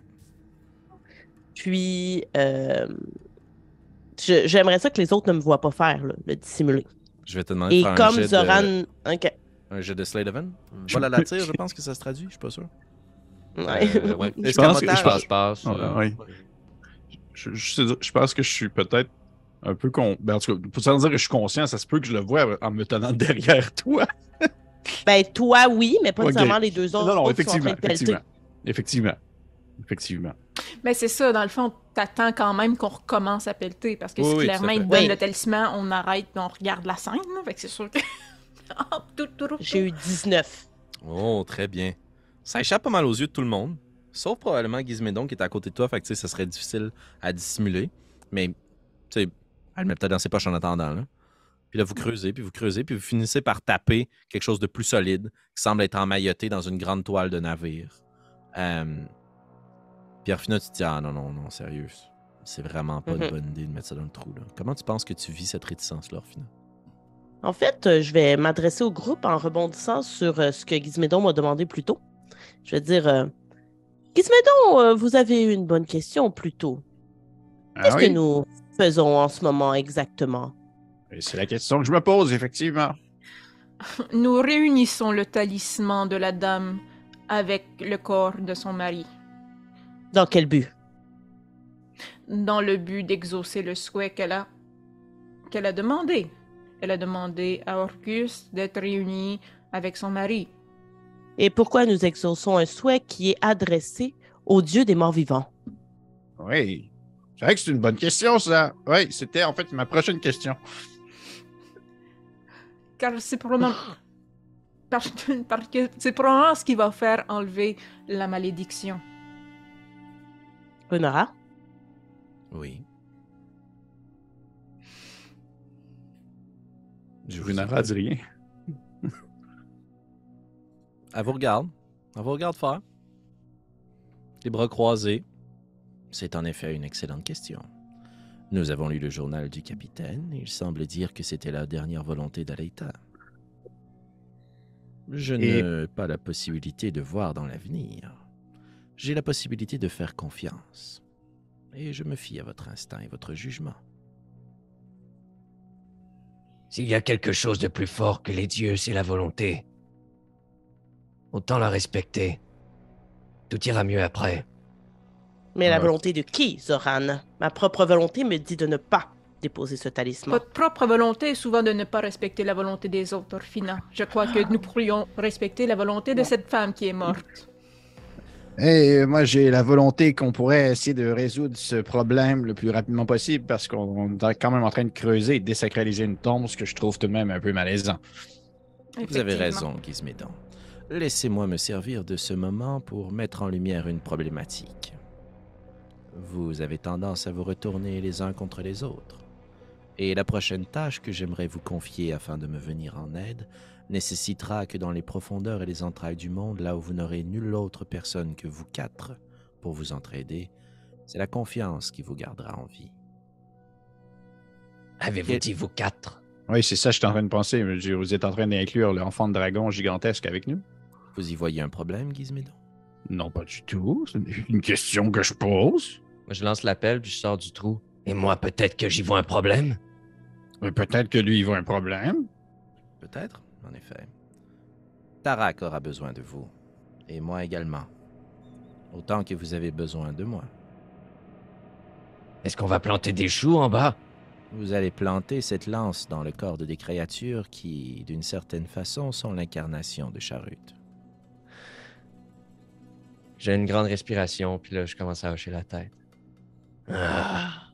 S5: Puis, euh, j'aimerais ça que les autres ne me voient pas faire, là, le dissimuler.
S1: Je vais te demander
S5: Et
S1: de faire un
S5: comme
S1: jet
S5: Zoran.
S1: de,
S5: OK.
S1: un jet de Slade Event.
S4: Je-
S1: Voilà la tire, je pense que ça se traduit, je suis pas sûr.
S5: Ouais.
S2: Euh, ouais.
S4: Je pense que-
S2: Je passe, passe.
S4: Ouais,
S2: euh,
S4: ouais. Je, je- je pense que je suis peut-être un peu con. Ben, en tout cas, pour sans dire que je suis conscient, ça se peut que je le vois en me tenant derrière toi.
S5: Ben, toi, oui, mais pas
S4: Ok.
S5: nécessairement les deux autres.
S4: non, non, effectivement. Effectivement. Effectivement.
S3: Mais c'est ça, dans le fond, t'attends quand même qu'on recommence à pelleter, parce que
S1: Oui,
S3: si
S1: oui,
S3: clairement
S1: tout à
S3: il
S1: fait.
S3: te
S5: Oui.
S3: le talisman, on arrête, on regarde la scène, fait que c'est sûr que...
S5: J'ai eu 19.
S1: Oh, très bien. Ça échappe pas mal aux yeux de tout le monde. Sauf probablement Gizmédon qui est à côté de toi, fait que tu sais, ça serait difficile à dissimuler. Mais, tu sais, elle le met peut-être dans ses poches en attendant, là. Puis là, vous creusez, puis vous creusez, puis vous finissez par taper quelque chose de plus solide qui semble être emmailloté dans une grande toile de navire. Euh... Puis Arfina, tu te dis, ah non, non, non, sérieux. C'est vraiment pas une
S5: Mhm.
S1: bonne idée de mettre ça dans le trou, là. Comment tu penses que tu vis cette réticence-là, Arfina?
S5: En fait, euh, je vais m'adresser au groupe en rebondissant sur euh, ce que Gizmédon m'a demandé plus tôt. Je vais dire euh, Gizmédon, euh, vous avez eu une bonne question plus tôt.
S4: Ah
S5: Qu'est-ce
S4: oui?
S5: que nous faisons en ce moment exactement?
S4: C'est la question que je me pose, effectivement.
S3: Nous réunissons le talisman de la dame avec le corps de son mari,
S5: Dans quel but?
S3: dans le but d'exaucer le souhait qu'elle a, qu'elle a demandé. Elle a demandé à Orcus d'être réunie avec son mari.
S5: Et pourquoi nous exauçons un souhait qui est adressé au Dieu des morts vivants?
S4: Oui. C'est vrai que c'est une bonne question, ça. Oui, c'était en fait ma prochaine question.
S3: Car c'est probablement... Parce, parce que c'est probablement ce qui va faire enlever la malédiction.
S1: Oui. Je
S4: Runara dit rien.
S1: Elle vous regarde. Elle vous regarde faire. Les bras croisés. C'est en effet une excellente question. Nous avons lu le journal du capitaine il semble dire que c'était la dernière volonté d'Aleita. Je
S4: Et-
S1: n'ai pas la possibilité de voir dans l'avenir. J'ai la possibilité de faire confiance. Et je me fie à votre instinct et votre jugement.
S7: S'il y a quelque chose de plus fort que les dieux, c'est la volonté. Autant la respecter. Tout ira mieux après.
S5: Mais la volonté de qui, Zoran? Ma propre volonté me dit de ne pas déposer ce talisman.
S3: Votre propre volonté est souvent de ne pas respecter la volonté des autres, Orphina. Je crois que nous pourrions respecter la volonté de cette femme qui est morte.
S4: Et moi, j'ai la volonté qu'on pourrait essayer de résoudre ce problème le plus rapidement possible parce qu'on est quand même en train de creuser et de désacraliser une tombe, ce que je trouve tout de même un peu malaisant.
S1: Vous avez raison, Gizmédon. Laissez-moi me servir de ce moment pour mettre en lumière une problématique. Vous avez tendance à vous retourner les uns contre les autres. Et la prochaine tâche que j'aimerais vous confier afin de me venir en aide nécessitera que dans les profondeurs et les entrailles du monde, là où vous n'aurez nulle autre personne que vous quatre pour vous entraider, c'est la confiance qui vous gardera en vie.
S7: Avez-vous dit vous quatre?
S4: Oui, c'est ça, que je suis en train de penser. Vous êtes en train d'inclure l'enfant de dragon gigantesque avec nous?
S1: Vous y voyez un problème, Gizmédon?
S4: Non, pas du tout. C'est une question que je pose.
S2: Moi, je lance l'appel, puis je sors du trou.
S7: Et moi, peut-être que j'y vois un problème?
S4: Peut-être que lui, il voit un problème.
S1: Peut-être, en effet. Tarak aura besoin de vous. Et moi également. Autant que vous avez besoin de moi.
S7: Est-ce qu'on va planter des choux en bas?
S1: Vous allez planter cette lance dans le corps de des créatures qui, d'une certaine façon, sont l'incarnation de Charut.
S2: J'ai une grande respiration, puis là, je commence à hocher la tête.
S7: Ah,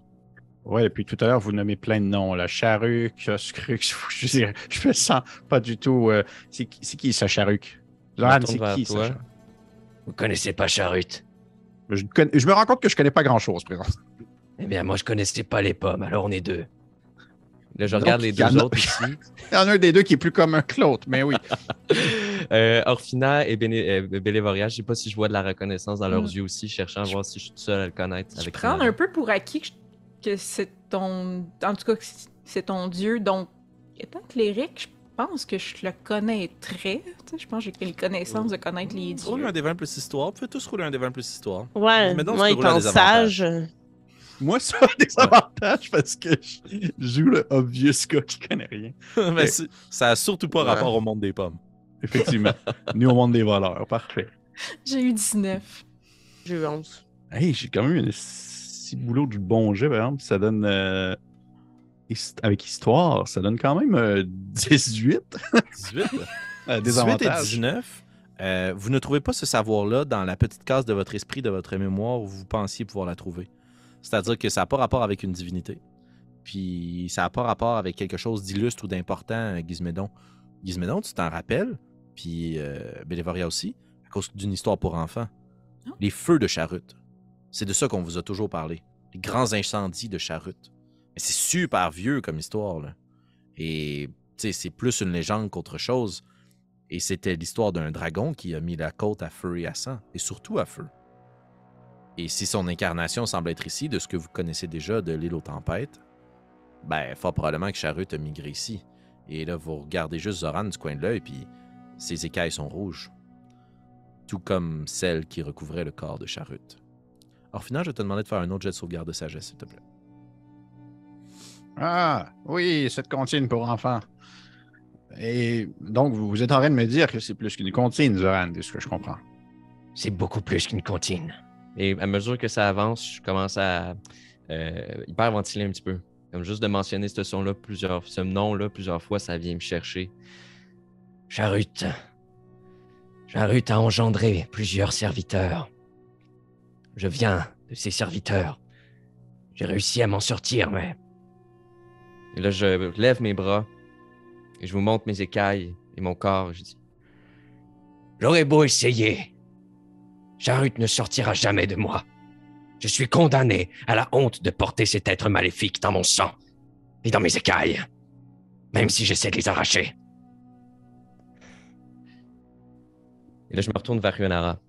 S4: Ouais, et puis tout à l'heure, vous nommez plein de noms. La Charuc, Scrux, je, veux dire, je me sens pas du tout. euh, c'est qui- ça, Charuc?
S2: Retourne
S4: c'est
S2: vers
S4: qui ça?
S2: toi.
S4: Charuc?
S7: Vous connaissez pas Charut
S4: Je, ne connais- je me rends compte que je connais pas grand-chose, présent.
S7: Eh bien, moi, je connaissais pas les pommes, alors on est deux.
S2: Là, je
S4: Donc,
S2: regarde les deux
S4: a-
S2: autres ici.
S4: Il y en a un des deux qui est plus commun que l'autre, mais oui.
S2: Euh, Orphina et euh, Bélévoria, je sais pas si je vois de la reconnaissance dans leurs
S3: Mm.
S2: yeux aussi, cherchant à voir si je suis tout seul à le connaître.
S3: Je
S2: avec
S3: prends un peu pour acquis que, je- que c'est ton. En tout cas, c'est ton dieu. Donc, étant cléric, je pense que je le connaîtrais. Tu sais, je pense que j'ai les connaissances de connaître les
S1: Roulez un
S3: dieux.
S1: des 20 plus histoire. Vous pouvez tous rouler un des 20 plus histoire.
S5: Ouais,
S1: Mais donc,
S5: moi, il pense sage.
S4: Moi, ça a des avantages parce que je joue le obvious gars qui connaît rien.
S1: Mais ça a surtout pas
S5: Ouais.
S1: rapport au monde des pommes.
S4: Effectivement. Nous, au monde des voleurs. Parfait.
S3: J'ai eu 19.
S5: J'ai eu 11.
S4: Hey, j'ai quand même un si boulot du bon jet, par exemple. Ça donne. euh, hist- avec histoire, ça donne quand même euh, 18
S1: 18.
S4: euh, des
S1: 18 et
S4: avantages.
S1: 19. euh, vous ne trouvez pas ce savoir-là dans la petite case de votre esprit, de votre mémoire, où vous pensiez pouvoir la trouver. C'est-à-dire que ça n'a pas rapport avec une divinité. Puis ça n'a pas rapport avec quelque chose d'illustre ou d'important, euh, Gizmédon. Gizmédon, tu t'en rappelles, puis euh, Bélévoria aussi, à cause d'une histoire pour enfants.
S3: Non.
S1: Les feux de Charut. C'est de ça qu'on vous a toujours parlé. Les grands incendies de Charut. Mais c'est super vieux comme histoire, là. Et, c'est plus une légende qu'autre chose. Et c'était l'histoire d'un dragon qui a mis la côte à feu et à sang, et surtout à feu. Et si son incarnation semble être ici, de ce que vous connaissez déjà de l'île aux tempêtes, ben, fort probablement que Charut a migré ici. Et là, vous regardez juste Zoran du coin de l'œil, puis ses écailles sont rouges. Tout comme celles qui recouvraient le corps de Charut. Alors, finalement, je vais te demander de faire un autre jet de sauvegarde de sagesse, s'il te plaît.
S4: Ah, oui, cette comptine pour enfants. Et donc, vous vous êtes en train de me dire que c'est plus qu'une comptine, Zoran, de ce que je comprends.
S7: C'est beaucoup plus qu'une comptine.
S2: Et à mesure que ça avance, je commence à euh, hyperventiler un petit peu. Comme juste de mentionner ce son-là plusieurs, ce nom-là plusieurs fois, ça vient me chercher.
S7: Charut. Charut a engendré plusieurs serviteurs. Je viens de ces serviteurs. J'ai réussi à m'en sortir, mais
S2: Et là, je lève mes bras et je vous montre mes écailles et mon corps. Je dis
S7: j'aurais beau essayer. Charut ne sortira jamais de moi. Je suis condamné à la honte de porter cet être maléfique dans mon sang et dans mes écailles, même si j'essaie de les arracher.
S2: Et là, je me retourne vers Ryonara.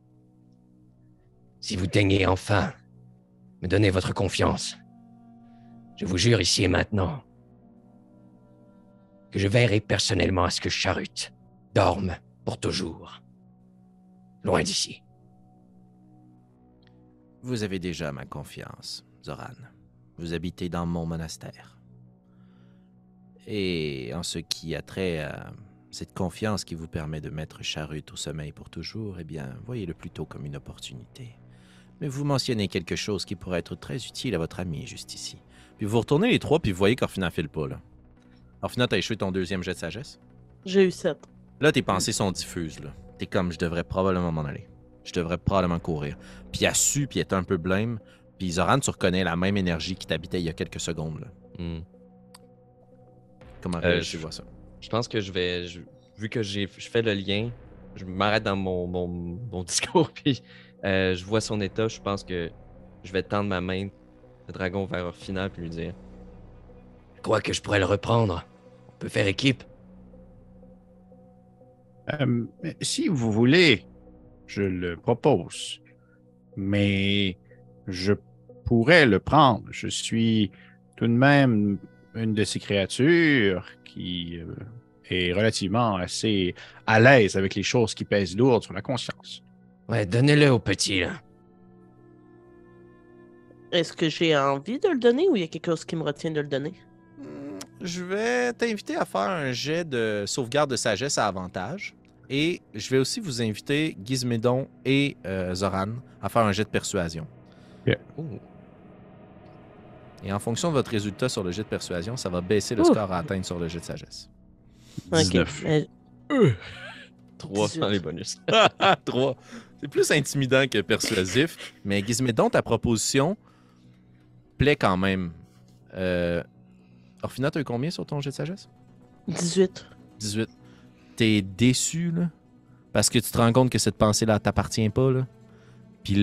S7: Si vous daignez enfin me donner votre confiance, je vous jure ici et maintenant que je veillerai personnellement à ce que Charut dorme pour toujours. Loin d'ici.
S1: Vous avez déjà ma confiance, Zoran. Vous habitez dans mon monastère. Et en ce qui a trait à cette confiance qui vous permet de mettre Charut au sommeil pour toujours, eh bien, voyez-le plutôt comme une opportunité. Mais vous mentionnez quelque chose qui pourrait être très utile à votre ami juste ici. Puis vous retournez les trois, puis vous voyez qu'Orfina file pas, là. Orfina, t'as échoué ton deuxième jet de sagesse?
S5: J'ai eu 7.
S1: Là, tes pensées sont diffuses, là. T'es comme, je devrais probablement m'en aller. Je devrais probablement courir. Puis elle a su, puis elle est un peu blême. Puis Zoran, tu reconnais la même énergie qui t'habitait il y a quelques secondes, là.
S2: Hmm.
S1: Comment
S2: Euh,
S1: tu
S2: je-
S1: vois ça?
S2: Je pense que je vais. je- vu que j'ai, je fais le lien, je m'arrête dans mon, mon, mon discours, puis euh, je vois son état. Je pense que je vais tendre ma main, le dragon vers Orfina, puis lui dire
S7: Je crois que je pourrais le reprendre. On peut faire équipe.
S4: Euh, si vous voulez, je le propose. Mais je pourrais le prendre. Je suis tout de même une de ces créatures qui euh, est relativement assez à l'aise avec les choses qui pèsent lourd sur la conscience.
S7: Ouais, donnez-le au petit, là.
S5: Est-ce que j'ai envie de le donner ou il y a quelque chose qui me retient de le donner?
S1: Hmm, Je vais t'inviter à faire un jet de sauvegarde de sagesse à avantage. Et je vais aussi vous inviter, Gizmédon et euh, Zoran, à faire un jet de persuasion.
S2: Oh,
S1: Et en fonction de votre résultat sur le jet de persuasion, ça va baisser le
S5: Ouh.
S1: score à atteindre sur le jet de sagesse.
S5: Ok.
S4: 19.
S5: Euh,
S2: 3
S5: 18.
S2: dans les bonus.
S1: 3. C'est plus intimidant que persuasif. Mais Gizmédon, ta proposition plaît quand même. Euh... Orphina, t'as eu combien sur ton jet de sagesse?
S5: 18.
S1: 18. T'es déçu, là? Parce que tu te rends compte que cette pensée-là t'appartient pas, là? Puis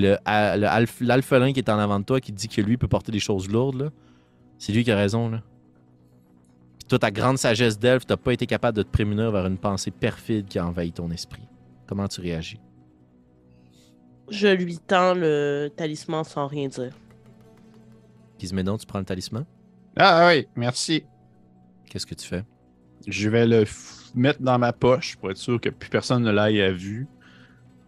S1: l'alphelin qui est en avant de toi, qui dit que lui peut porter des choses lourdes, là, c'est lui qui a raison, là. Puis toi, ta grande sagesse d'elfe, t'as pas été capable de te prémunir vers une pensée perfide qui a envahi ton esprit. Comment tu réagis?
S5: Je lui tends le talisman sans rien dire.
S1: Gizmédon, tu prends le talisman?
S4: Ah oui, merci.
S1: Qu'est-ce que tu fais?
S4: Je vais le mettre dans ma poche pour être sûr que plus personne ne l'aille à vue.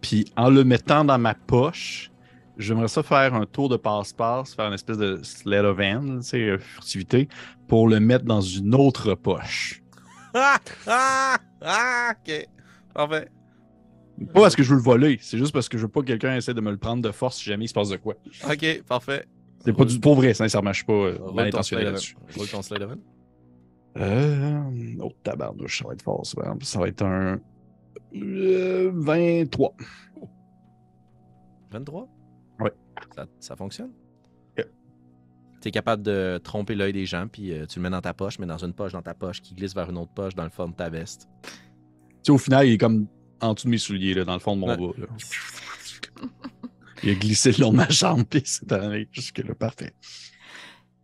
S4: Puis en le mettant dans ma poche, j'aimerais ça faire un tour de passe-passe, faire une espèce de sled of hand, tu sais, euh, furtivité, pour le mettre dans une autre poche.
S1: Ah! Ah! Ah! Ok. Parfait.
S4: Pas parce que je veux le voler, c'est juste parce que je veux pas que quelqu'un essaie de me le prendre de force si jamais il se passe de quoi.
S1: Ok, parfait.
S4: C'est pas du pour vrai, sincèrement, je suis pas euh, mal intentionné là-dessus.
S1: Roule ton slide hand.
S4: Euh, oh tabarnouche, ça va être fort, ça. Ça va être un euh, 23.
S1: 23?
S4: Ouais.
S1: Ça, ça fonctionne? Tu es capable de tromper l'œil des gens, puis euh, tu le mets dans ta poche, mais dans une poche dans ta poche qui glisse vers une autre poche dans le fond de ta veste.
S4: Tu sais, au final, il est comme en dessous de mes souliers, là, dans le fond de mon
S1: Ouais.
S4: bas. là. Il a glissé le long de ma jambe, puis c'est allé jusque-là. Parfait.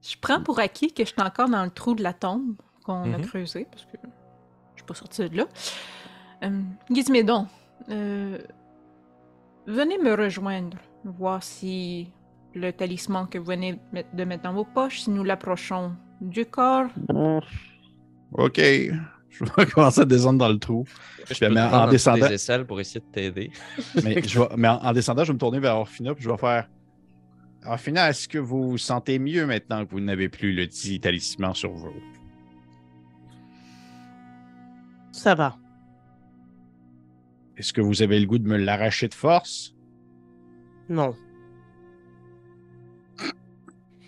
S3: Je prends pour acquis que je suis encore dans le trou de la tombe qu'on a
S1: Mhm.
S3: creusé, parce que je suis pas sortie de là. Euh, Gizmédon, euh, venez me rejoindre, voir si le talisman que vous venez de mettre dans vos poches, si nous l'approchons du corps.
S4: OK. Je vais commencer à descendre dans le trou.
S2: Je te
S4: en descendant-
S2: des aisselles pour essayer de t'aider.
S4: Mais, je vais- mais en, en descendant, je vais me tourner vers Orphina, puis je vais faire Orphina, est-ce que vous vous sentez mieux maintenant que vous n'avez plus le dit talisman sur vous?
S5: Ça va.
S4: Est-ce que vous avez le goût de me l'arracher de force?
S5: Non.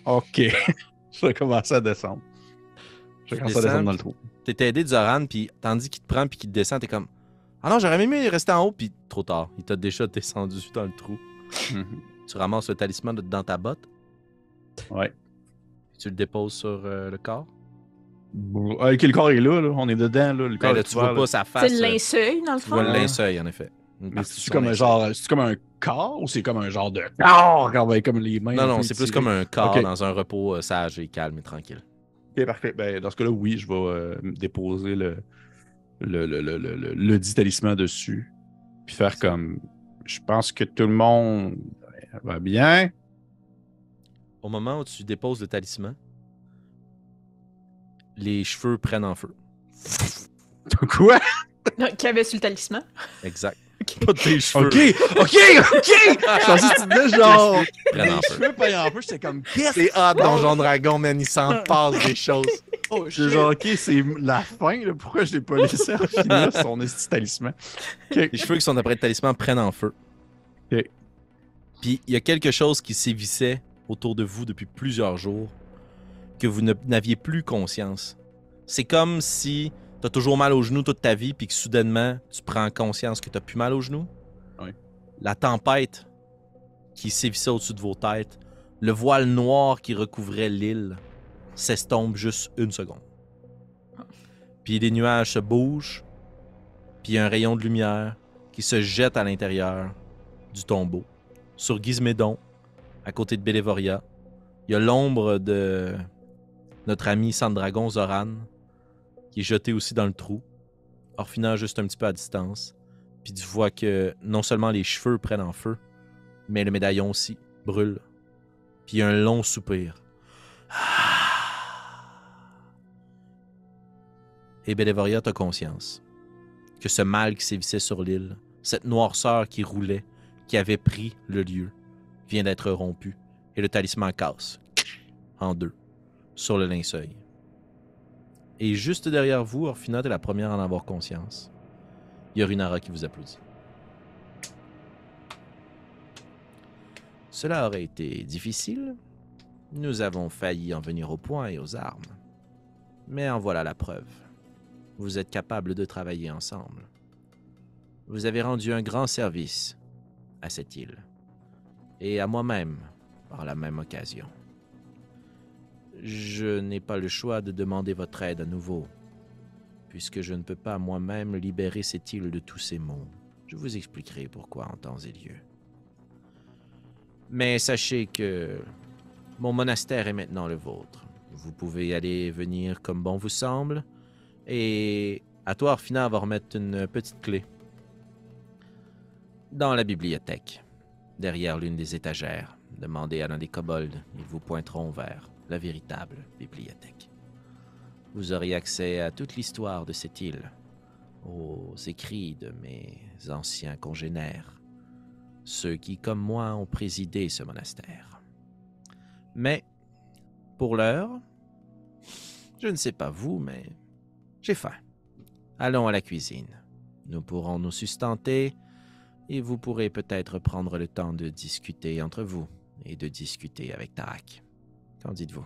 S4: OK. je vais commencer à descendre.
S1: Tu descends,
S4: descendre dans le trou.
S1: T'es aidé de Zoran, puis tandis qu'il te prend, puis qu'il te descend, t'es comme Ah non, j'aurais aimé rester en haut, puis trop tard. Il t'a déjà descendu dans le trou. Tu ramasses le talisman de- dans ta botte,
S4: Ouais.
S1: puis tu le déposes sur euh, le corps.
S4: Bon, Ok, le corps est là, là? on est dedans. Là. Le
S1: Ben
S4: corps
S1: là,
S4: est
S1: tu vois
S4: là.
S1: pas sa
S3: C'est
S1: face.
S3: le
S1: euh,
S3: linceul, dans le
S1: Tu vois
S3: fond.
S1: le
S4: Ah.
S1: linceul, en effet.
S4: C'est comme un genre, c'est comme un corps ou c'est comme un genre de corps comme les mains.
S1: Non, non, c'est plus comme un corps dans un repos euh, sage et calme et tranquille.
S4: Ok, parfait. Ben, dans ce cas-là, oui, je vais euh, déposer le, le, le, le, le, le- le dit talisman dessus. Puis faire comme. Je pense que tout le monde va bien.
S1: Au moment où tu déposes le talisman, les cheveux prennent en feu.
S4: Quoi?
S3: Non, qui avait sur le talisman.
S1: Exact.
S3: Ok.
S1: Pas tes cheveux.
S4: OK, OK, OK! Je pensais que tu disais genre. Les
S1: en feu.
S4: cheveux pas en feu, j'étais comme, qu'est-ce
S1: C'est hot, Donjon Dragon, man. Il s'en passe des choses.
S4: Oh, J'ai genre, OK, c'est la fin, là. Pourquoi je l'ai pas laissé en finir son esti talisman?
S1: Les cheveux qui sont après le talisman prennent en feu.
S4: Ok.
S1: Puis il y a quelque chose qui sévissait autour de vous depuis plusieurs jours que vous n'aviez plus conscience. C'est comme si tu as toujours mal aux genoux toute ta vie puis que soudainement tu prends conscience que tu plus mal aux genoux?
S4: Oui.
S1: La tempête qui sévissait au-dessus de vos têtes, le voile noir qui recouvrait l'île s'estompe juste une seconde. Puis les nuages se bougent, puis un rayon de lumière qui se jette à l'intérieur du tombeau. Sur Gizmédon, à côté de Bélévoria, il y a l'ombre de notre ami Sandragon Zoran, qui est jeté aussi dans le trou. Orphina juste un petit peu à distance. Puis tu vois que non seulement les cheveux prennent en feu, mais le médaillon aussi brûle. Puis a un long soupir. Et Bélévoria, t'as conscience que ce mal qui sévissait sur l'île, cette noirceur qui roulait, qui avait pris le lieu, vient d'être rompu. Et le talisman casse en deux sur le linceul. Et juste derrière vous, Orphina est la première à en avoir conscience. Il qui vous applaudit. Cela aurait été difficile. Nous avons failli en venir au point et aux armes. Mais en voilà la preuve. Vous êtes capables de travailler ensemble. Vous avez rendu un grand service à cette île. Et à moi-même, par la même occasion. Je n'ai pas le choix de demander votre aide à nouveau, puisque je ne peux pas moi-même libérer cette île de tous ces maux. Je vous expliquerai pourquoi en temps et lieu. Mais sachez que mon monastère est maintenant le vôtre. Vous pouvez aller et venir comme bon vous semble, et à toi, Orphina, va remettre une petite clé dans la bibliothèque, derrière l'une des étagères. Demandez à l'un des kobolds, ils vous pointeront vers la véritable bibliothèque. Vous aurez accès à toute l'histoire de cette île, aux écrits de mes anciens congénères, ceux qui, comme moi, ont présidé ce monastère. Mais, pour l'heure, je ne sais pas vous, mais j'ai faim. Allons à la cuisine. Nous pourrons nous sustenter et vous pourrez peut-être prendre le temps de discuter entre vous et de discuter avec Tarak. Qu'en dites-vous?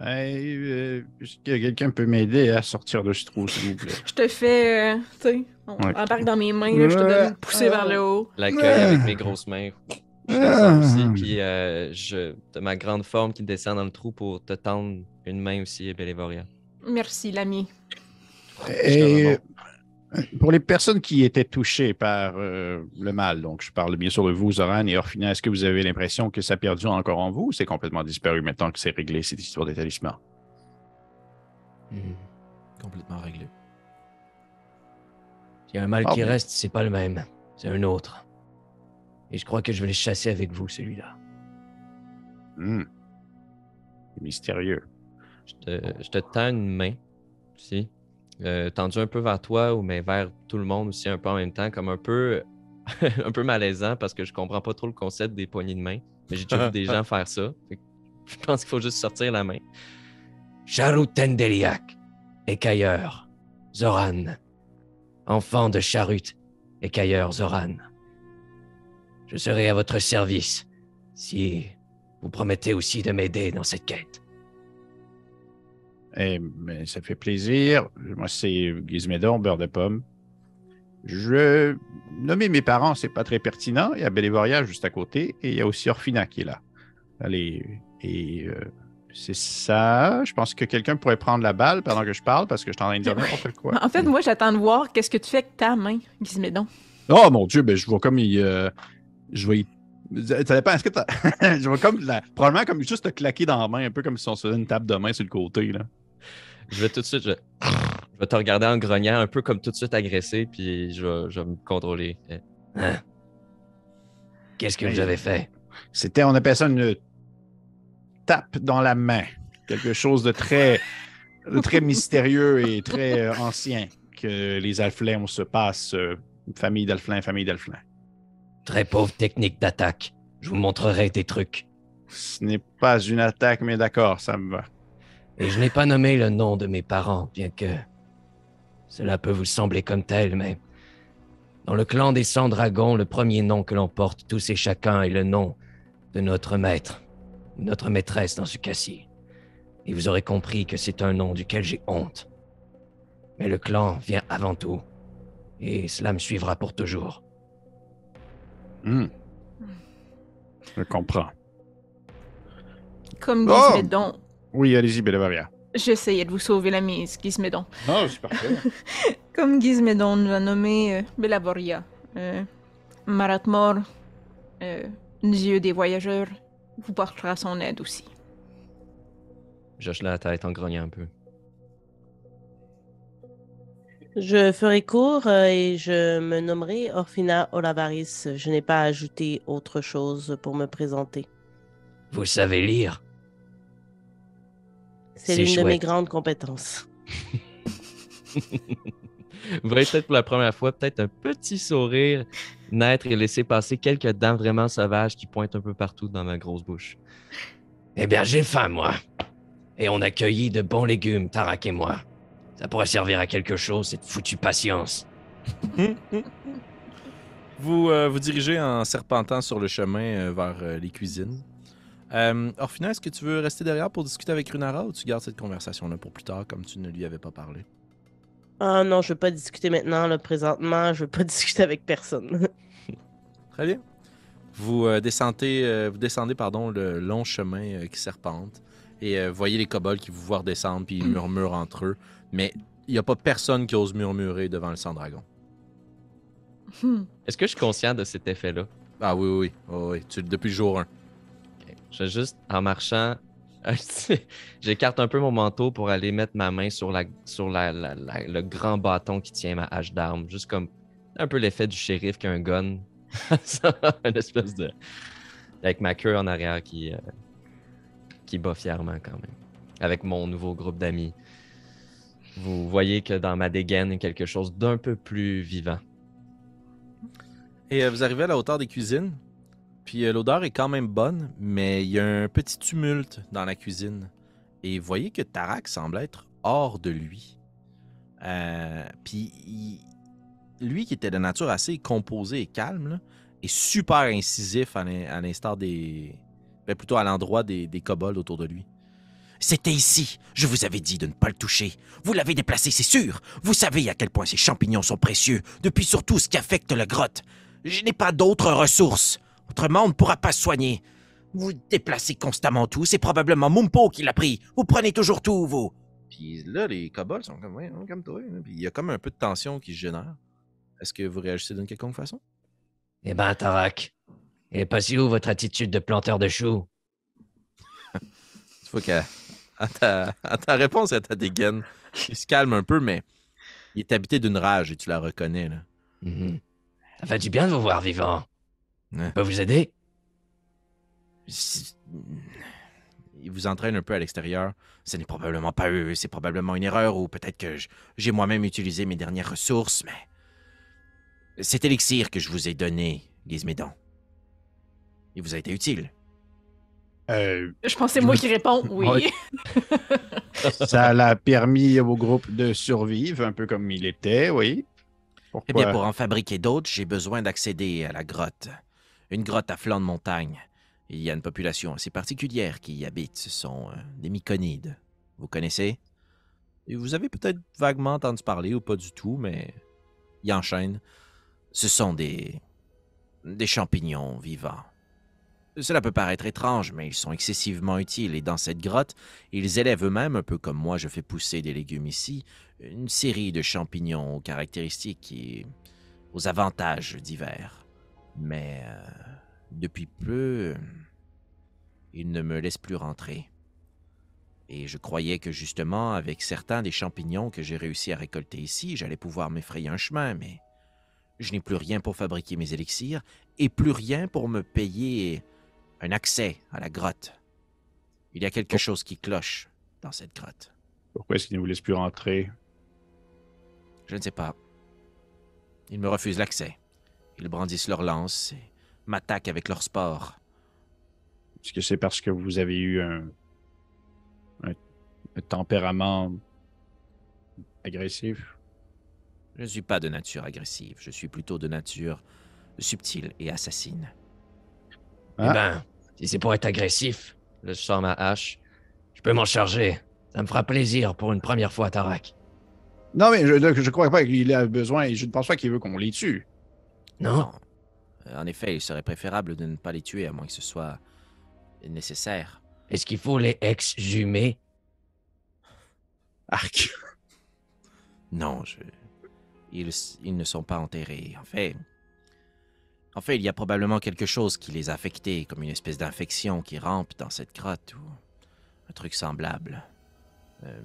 S4: Hey, euh, est-ce que quelqu'un peut m'aider à sortir de ce trou, s'il vous plaît?
S3: Je te fais, euh, tu sais, on
S4: Ouais.
S3: embarque dans mes mains, là, je te donne une poussée vers le haut.
S2: L'accueil avec mes grosses mains. Je ça aussi. Puis euh, je, de ma grande forme qui descend dans le trou pour te tendre une main aussi, Bélévoria.
S3: Merci, l'ami.
S4: Et pour les personnes qui étaient touchées par euh, le mal, donc je parle bien sûr de vous, Zoran et Orphina, est-ce que vous avez l'impression que ça perdure encore en vous ou c'est complètement disparu maintenant que c'est réglé cette histoire des talismans?
S2: Hmm.
S1: Complètement réglé.
S7: S'il y a un mal
S4: Ah
S7: qui reste, c'est pas le même. C'est un autre. Et je crois que je vais le chasser avec vous, celui-là.
S4: Hmm. C'est Mystérieux.
S2: Je te, je te tends une main aussi, euh, tendue un peu vers toi, ou mais vers tout le monde aussi un peu en même temps, comme un peu, un peu malaisant parce que je comprends pas trop le concept des poignées de main. Mais j'ai déjà vu des gens faire ça. Je pense qu'il faut juste sortir la main.
S7: Charou Tendeliak, écailleur, Zoran. Enfant de Charut, écailleur Zoran. Je serai à votre service si vous promettez aussi de m'aider dans cette quête.
S4: Eh, mais ça fait plaisir. Moi, c'est Gizmédon, beurre de pomme. Je nommer mes parents, c'est pas très pertinent. Il y a Bélévoria juste à côté et il y a aussi Orphina qui est là. Allez, et euh, c'est ça. Je pense que quelqu'un pourrait prendre la balle pendant que je parle parce que je suis en train de dire n'importe quoi.
S3: En fait, moi, j'attends de voir qu'est-ce que tu fais avec ta main, Gizmédon.
S4: Oh mon Dieu, ben, je vois comme il. euh, je Ça dépend, est-ce que t'as- je vois comme la- probablement comme juste te claquer dans la main, un peu comme si on se faisait une table de main sur le côté. Là.
S2: Je vais tout de suite, je, je vais te regarder en grognant, un peu comme tout de suite agressé, puis je vais, je vais me contrôler.
S7: Hein? Qu'est-ce que avez fait?
S4: C'était, on appelle ça une tape dans la main. Quelque chose de très très mystérieux et très euh, ancien que les Alflins, on se passe euh, famille d'Alflins, famille d'Alflins.
S7: Très pauvre technique d'attaque. Je vous montrerai des trucs.
S4: Ce n'est pas une attaque, mais d'accord, ça me va.
S7: Et je n'ai pas nommé le nom de mes parents, bien que cela peut vous sembler comme tel, mais dans le clan des Cent Dragons, le premier nom que l'on porte tous et chacun est le nom de notre maître, notre maîtresse dans ce cas-ci. Et vous aurez compris que c'est un nom duquel j'ai honte. Mais le clan vient avant tout, et cela me suivra pour toujours.
S4: Hmm. Je comprends.
S3: Comme
S4: Oh!
S3: Gizmédon.
S4: Oui, allez-y, Bélévaria.
S3: J'essayais de vous sauver la mise, Gizmédon.
S4: Non, c'est parfait.
S3: Comme Gizmédon nous a nommé euh, Belavoria, euh, Maratmor, euh, Dieu des voyageurs, vous portera son aide aussi.
S2: J'hoche la tête en grognant un peu.
S5: Je ferai court euh, et je me nommerai Orphina Olavaris. Je n'ai pas ajouté autre chose pour me présenter.
S7: Vous savez lire
S5: C'est l'une de mes grandes compétences.
S2: Vous voyez peut-être pour la première fois, peut-être un petit sourire naître et laisser passer quelques dents vraiment sauvages qui pointent un peu partout dans ma grosse bouche.
S7: Eh bien, j'ai faim, moi. Et on a cueilli de bons légumes, Tarak et moi. Ça pourrait servir à quelque chose, cette foutue patience.
S1: Vous euh, vous dirigez en serpentant sur le chemin euh, vers euh, les cuisines. Euh, Orphina, est-ce que tu veux rester derrière pour discuter avec Runara ou tu gardes cette conversation-là pour plus tard comme tu ne lui avais pas parlé?
S5: Ah non, je veux pas discuter maintenant, là, présentement. Je veux pas discuter avec personne.
S1: Très bien. Vous euh, descendez, euh, vous descendez pardon, le long chemin euh, qui serpente et euh, voyez les kobolds qui vous voient redescendre puis ils murmurent entre eux. Mais il n'y a pas personne qui ose murmurer devant le sang-dragon.
S3: Hmm.
S2: Est-ce que je suis conscient de cet effet-là?
S1: Ah oui, oui, oui. oui, oui. Tu- depuis le jour 1.
S2: Ok. Je vais juste, en marchant, j'écarte un peu mon manteau pour aller mettre ma main sur, la, sur la, la- la- le grand bâton qui tient ma hache d'arme. Juste comme un peu l'effet du shérif qui a un gun. Une espèce de. Avec ma queue en arrière qui, euh, qui bat fièrement quand même. Avec mon nouveau groupe d'amis. Vous voyez que dans ma dégaine, il y a quelque chose d'un peu plus vivant.
S1: Et euh, vous arrivez à la hauteur des cuisines. Puis euh, l'odeur est quand même bonne, mais il y a un petit tumulte dans la cuisine. Et vous voyez que Tarak semble être hors de lui. Euh, puis il- lui qui était de nature assez composée et calme, est super incisif à l'instar des. ben, plutôt à l'endroit des, des kobolds autour de lui.
S6: C'était ici. Je vous avais dit de ne pas le toucher. Vous l'avez déplacé, c'est sûr. Vous savez à quel point ces champignons sont précieux, depuis surtout ce qui affecte la grotte. Je n'ai pas d'autres ressources. Autrement, on ne pourra pas se soigner. Vous déplacez constamment tout. C'est probablement Mumpo qui l'a pris. Vous prenez toujours tout, vous.
S1: Puis là, les kobolds sont comme, ouais, comme toi. Puis il y a comme un peu de tension qui se génère. Est-ce que vous réagissez d'une quelconque façon?
S7: Eh ben, Tarak, il est passé où votre attitude de planteur de choux
S1: Tu vois qu'à à ta, à ta réponse à ta dégaine, il se calme un peu, mais il est habité d'une rage et tu la reconnais. Là.
S7: Mhm. Ça fait du bien de vous voir vivant.
S1: Ouais.
S7: Je peux vous aider?
S1: Il vous entraîne un peu à l'extérieur.
S6: Ce n'est probablement pas eux. C'est probablement une erreur ou peut-être que j'ai moi-même utilisé mes dernières ressources, mais. Cet élixir que je vous ai donné, Gizmédon, il vous a été utile.
S4: Euh,
S3: Je pense que c'est moi qui réponds oui.
S4: Ouais. ça l'a permis au groupe de survivre, un peu comme il était, oui.
S6: Eh
S4: Pourquoi?
S6: bien, pour en fabriquer d'autres, j'ai besoin d'accéder à la grotte. Une grotte à flanc de montagne. Il y a une population assez particulière qui y habite. Ce sont euh, des myconides. Vous connaissez?
S1: Et vous avez peut-être vaguement entendu parler ou pas du tout, mais il enchaîne.
S6: Ce sont des. des champignons vivants. Cela peut paraître étrange, mais ils sont excessivement utiles et dans cette grotte, ils élèvent eux-mêmes, un peu comme moi je fais pousser des légumes ici, une série de champignons aux caractéristiques et aux avantages divers. Mais euh, depuis peu, ils ne me laissent plus rentrer. Et je croyais que justement, avec certains des champignons que j'ai réussi à récolter ici, j'allais pouvoir m'effrayer un chemin, mais je n'ai plus rien pour fabriquer mes élixirs et plus rien pour me payer un accès à la grotte. Il y a quelque chose qui cloche dans cette grotte.
S4: Pourquoi est-ce qu'ils ne vous laissent plus rentrer?
S6: Je ne sais pas. Ils me refusent l'accès. Ils brandissent leurs lances et m'attaquent avec leur sport.
S4: Est-ce que c'est parce que vous avez eu un, un- un tempérament agressif?
S6: Je ne suis pas de nature agressive, je suis plutôt de nature subtile et assassine.
S7: Eh
S4: Ah.
S7: ben, si c'est pour être agressif,
S2: Là, je sors ma hache.
S7: je peux m'en charger. Ça me fera plaisir pour une première fois, Tarak.
S4: Non, mais je ne crois pas qu'il a besoin. Je ne pense pas qu'il veut qu'on les tue.
S7: Non?
S6: En effet, il serait préférable de ne pas les tuer à moins que ce soit nécessaire.
S7: Est-ce qu'il faut les exhumer?
S4: Arc.
S6: Non, je... ils, ils ne sont pas enterrés. En fait, en fait, il y a probablement quelque chose qui les a affectés, comme une espèce d'infection qui rampe dans cette grotte ou un truc semblable. Euh,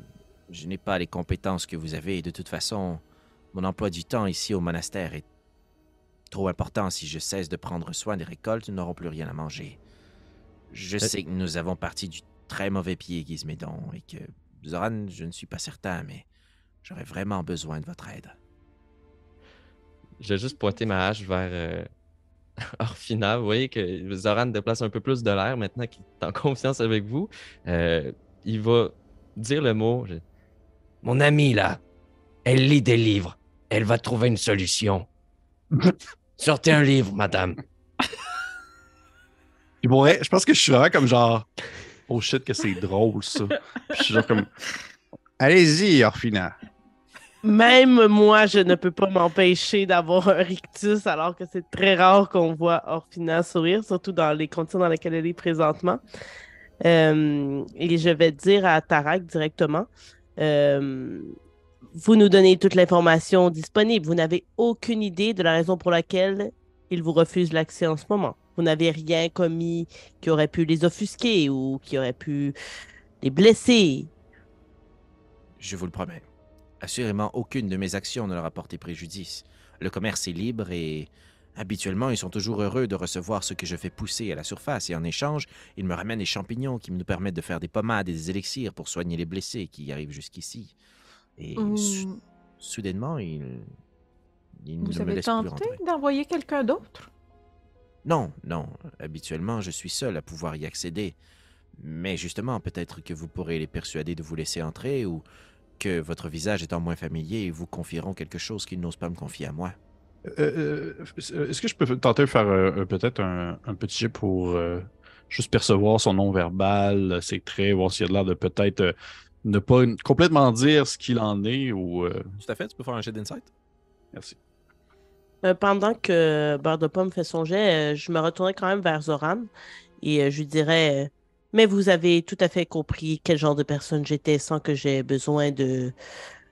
S6: je n'ai pas les compétences que vous avez et de toute façon, mon emploi du temps ici au monastère est trop important. Si je cesse de prendre soin des récoltes, nous n'aurons plus rien à manger. Je sais que nous avons parti du très mauvais pied, Gizmédon, et que Zoran, je ne suis pas certain, mais j'aurais vraiment besoin de votre aide.
S2: J'ai juste pointé ma hache vers euh, Orphina. Vous voyez que Zoran déplace un peu plus de l'air maintenant qu'il est en confiance avec vous. Euh, il va dire le mot. je-
S7: Mon amie, là, elle lit des livres. Elle va trouver une solution. Sortez un livre, madame.
S4: Pour vrai, je pense que je suis vraiment comme genre. Oh shit, que c'est drôle ça. Puis je suis genre comme. Allez-y, Orphina.
S5: Même moi, je ne peux pas m'empêcher d'avoir un rictus, alors que c'est très rare qu'on voit Orphina sourire, surtout dans les conditions dans lesquelles elle est présentement. Euh, et je vais dire à Tarak directement, euh, vous nous donnez toute l'information disponible. Vous n'avez aucune idée de la raison pour laquelle il vous refuse l'accès en ce moment. Vous n'avez rien commis qui aurait pu les offusquer ou qui aurait pu les blesser.
S6: Je vous le promets. Assurément, aucune de mes actions ne leur a porté préjudice. Le commerce est libre et habituellement, ils sont toujours heureux de recevoir ce que je fais pousser à la surface et en échange, ils me ramènent des champignons qui nous permettent de faire des pommades et des élixirs pour soigner les blessés qui arrivent jusqu'ici. Et sou- soudainement, ils, ils ne
S3: vous
S6: me
S3: avez
S6: laissent
S3: tenté d'envoyer quelqu'un d'autre?
S6: Non, non. Habituellement, je suis seul à pouvoir y accéder. Mais justement, peut-être que vous pourrez les persuader de vous laisser entrer ou que votre visage étant moins familier, ils vous confieront quelque chose qu'ils n'osent pas me confier à moi.
S4: Euh, euh, Est-ce que je peux tenter de faire euh, peut-être un, un petit jet pour euh, juste percevoir son nom verbal, ses traits, voir s'il a l'air de peut-être euh, ne pas complètement dire ce qu'il en est ou. euh,
S1: Tout à fait, tu peux faire un jet d'insight.
S4: Merci.
S5: Euh, pendant que Beurre de Pomme fait son jet, euh, je me retournerai quand même vers Zoran et euh, je lui dirais euh, Mais vous avez tout à fait compris quel genre de personne j'étais sans que j'aie besoin de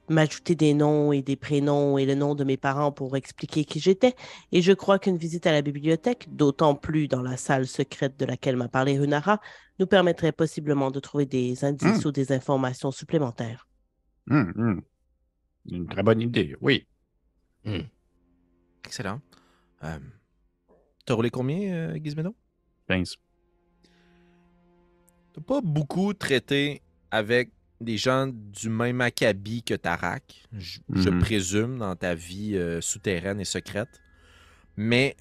S5: m'ajouter des noms et des prénoms et le nom de mes parents pour expliquer qui j'étais. Et je crois qu'une visite à la bibliothèque, d'autant plus dans la salle secrète de laquelle m'a parlé Runara, nous permettrait possiblement de trouver des indices ou des informations supplémentaires.
S4: Hum, hum. Une très bonne idée, oui.
S6: Excellent. Euh,
S1: T'as roulé combien, euh, Gizmedo?
S4: 15.
S1: T'as pas beaucoup traité avec des gens du même acabit que Tarak, je, je
S4: Mhm.
S1: présume, dans ta vie euh, souterraine et secrète. Mais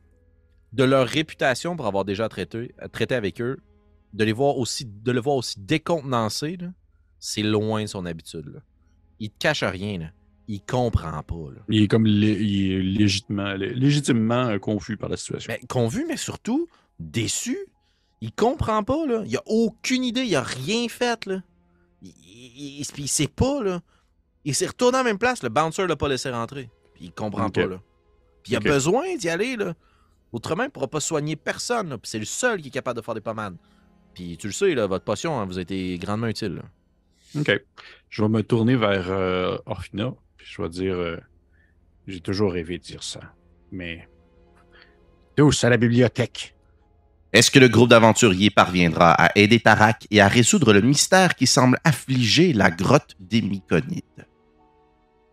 S1: de leur réputation pour avoir déjà traité, traité avec eux, de les voir aussi, de le voir aussi décontenancé, c'est loin de son habitude. Là. Il te cache rien. Là. Il comprend pas. Là.
S4: Il est comme lé- il est légitimement, lé- légitimement euh, confus par la situation.
S1: Ben, convu, mais surtout déçu. Il comprend pas, là. Il a aucune idée, il a rien fait, là. Il, il, il- puis il sait pas, là. Il s'est retourné à la même place, le bouncer l'a pas laissé rentrer. Puis il comprend pas, là. Puis il a besoin d'y aller, là. Autrement, il pourra pas soigner personne, là. Puis c'est le seul qui est capable de faire des pommades. Puis tu le sais, là, votre potion hein, vous a été grandement utile, là.
S4: OK. Je vais me tourner vers euh, Orphina, puis je vais dire euh, J'ai toujours rêvé de dire ça, mais. Tous à la bibliothèque?
S8: Est-ce que le groupe d'aventuriers parviendra à aider Tarak et à résoudre le mystère qui semble affliger la grotte des Myconides?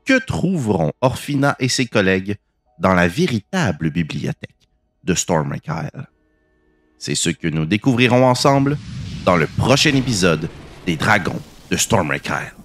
S8: Que trouveront Orphina et ses collègues dans la véritable bibliothèque de Isle? C'est ce que nous découvrirons ensemble dans le prochain épisode des Dragons de Isle.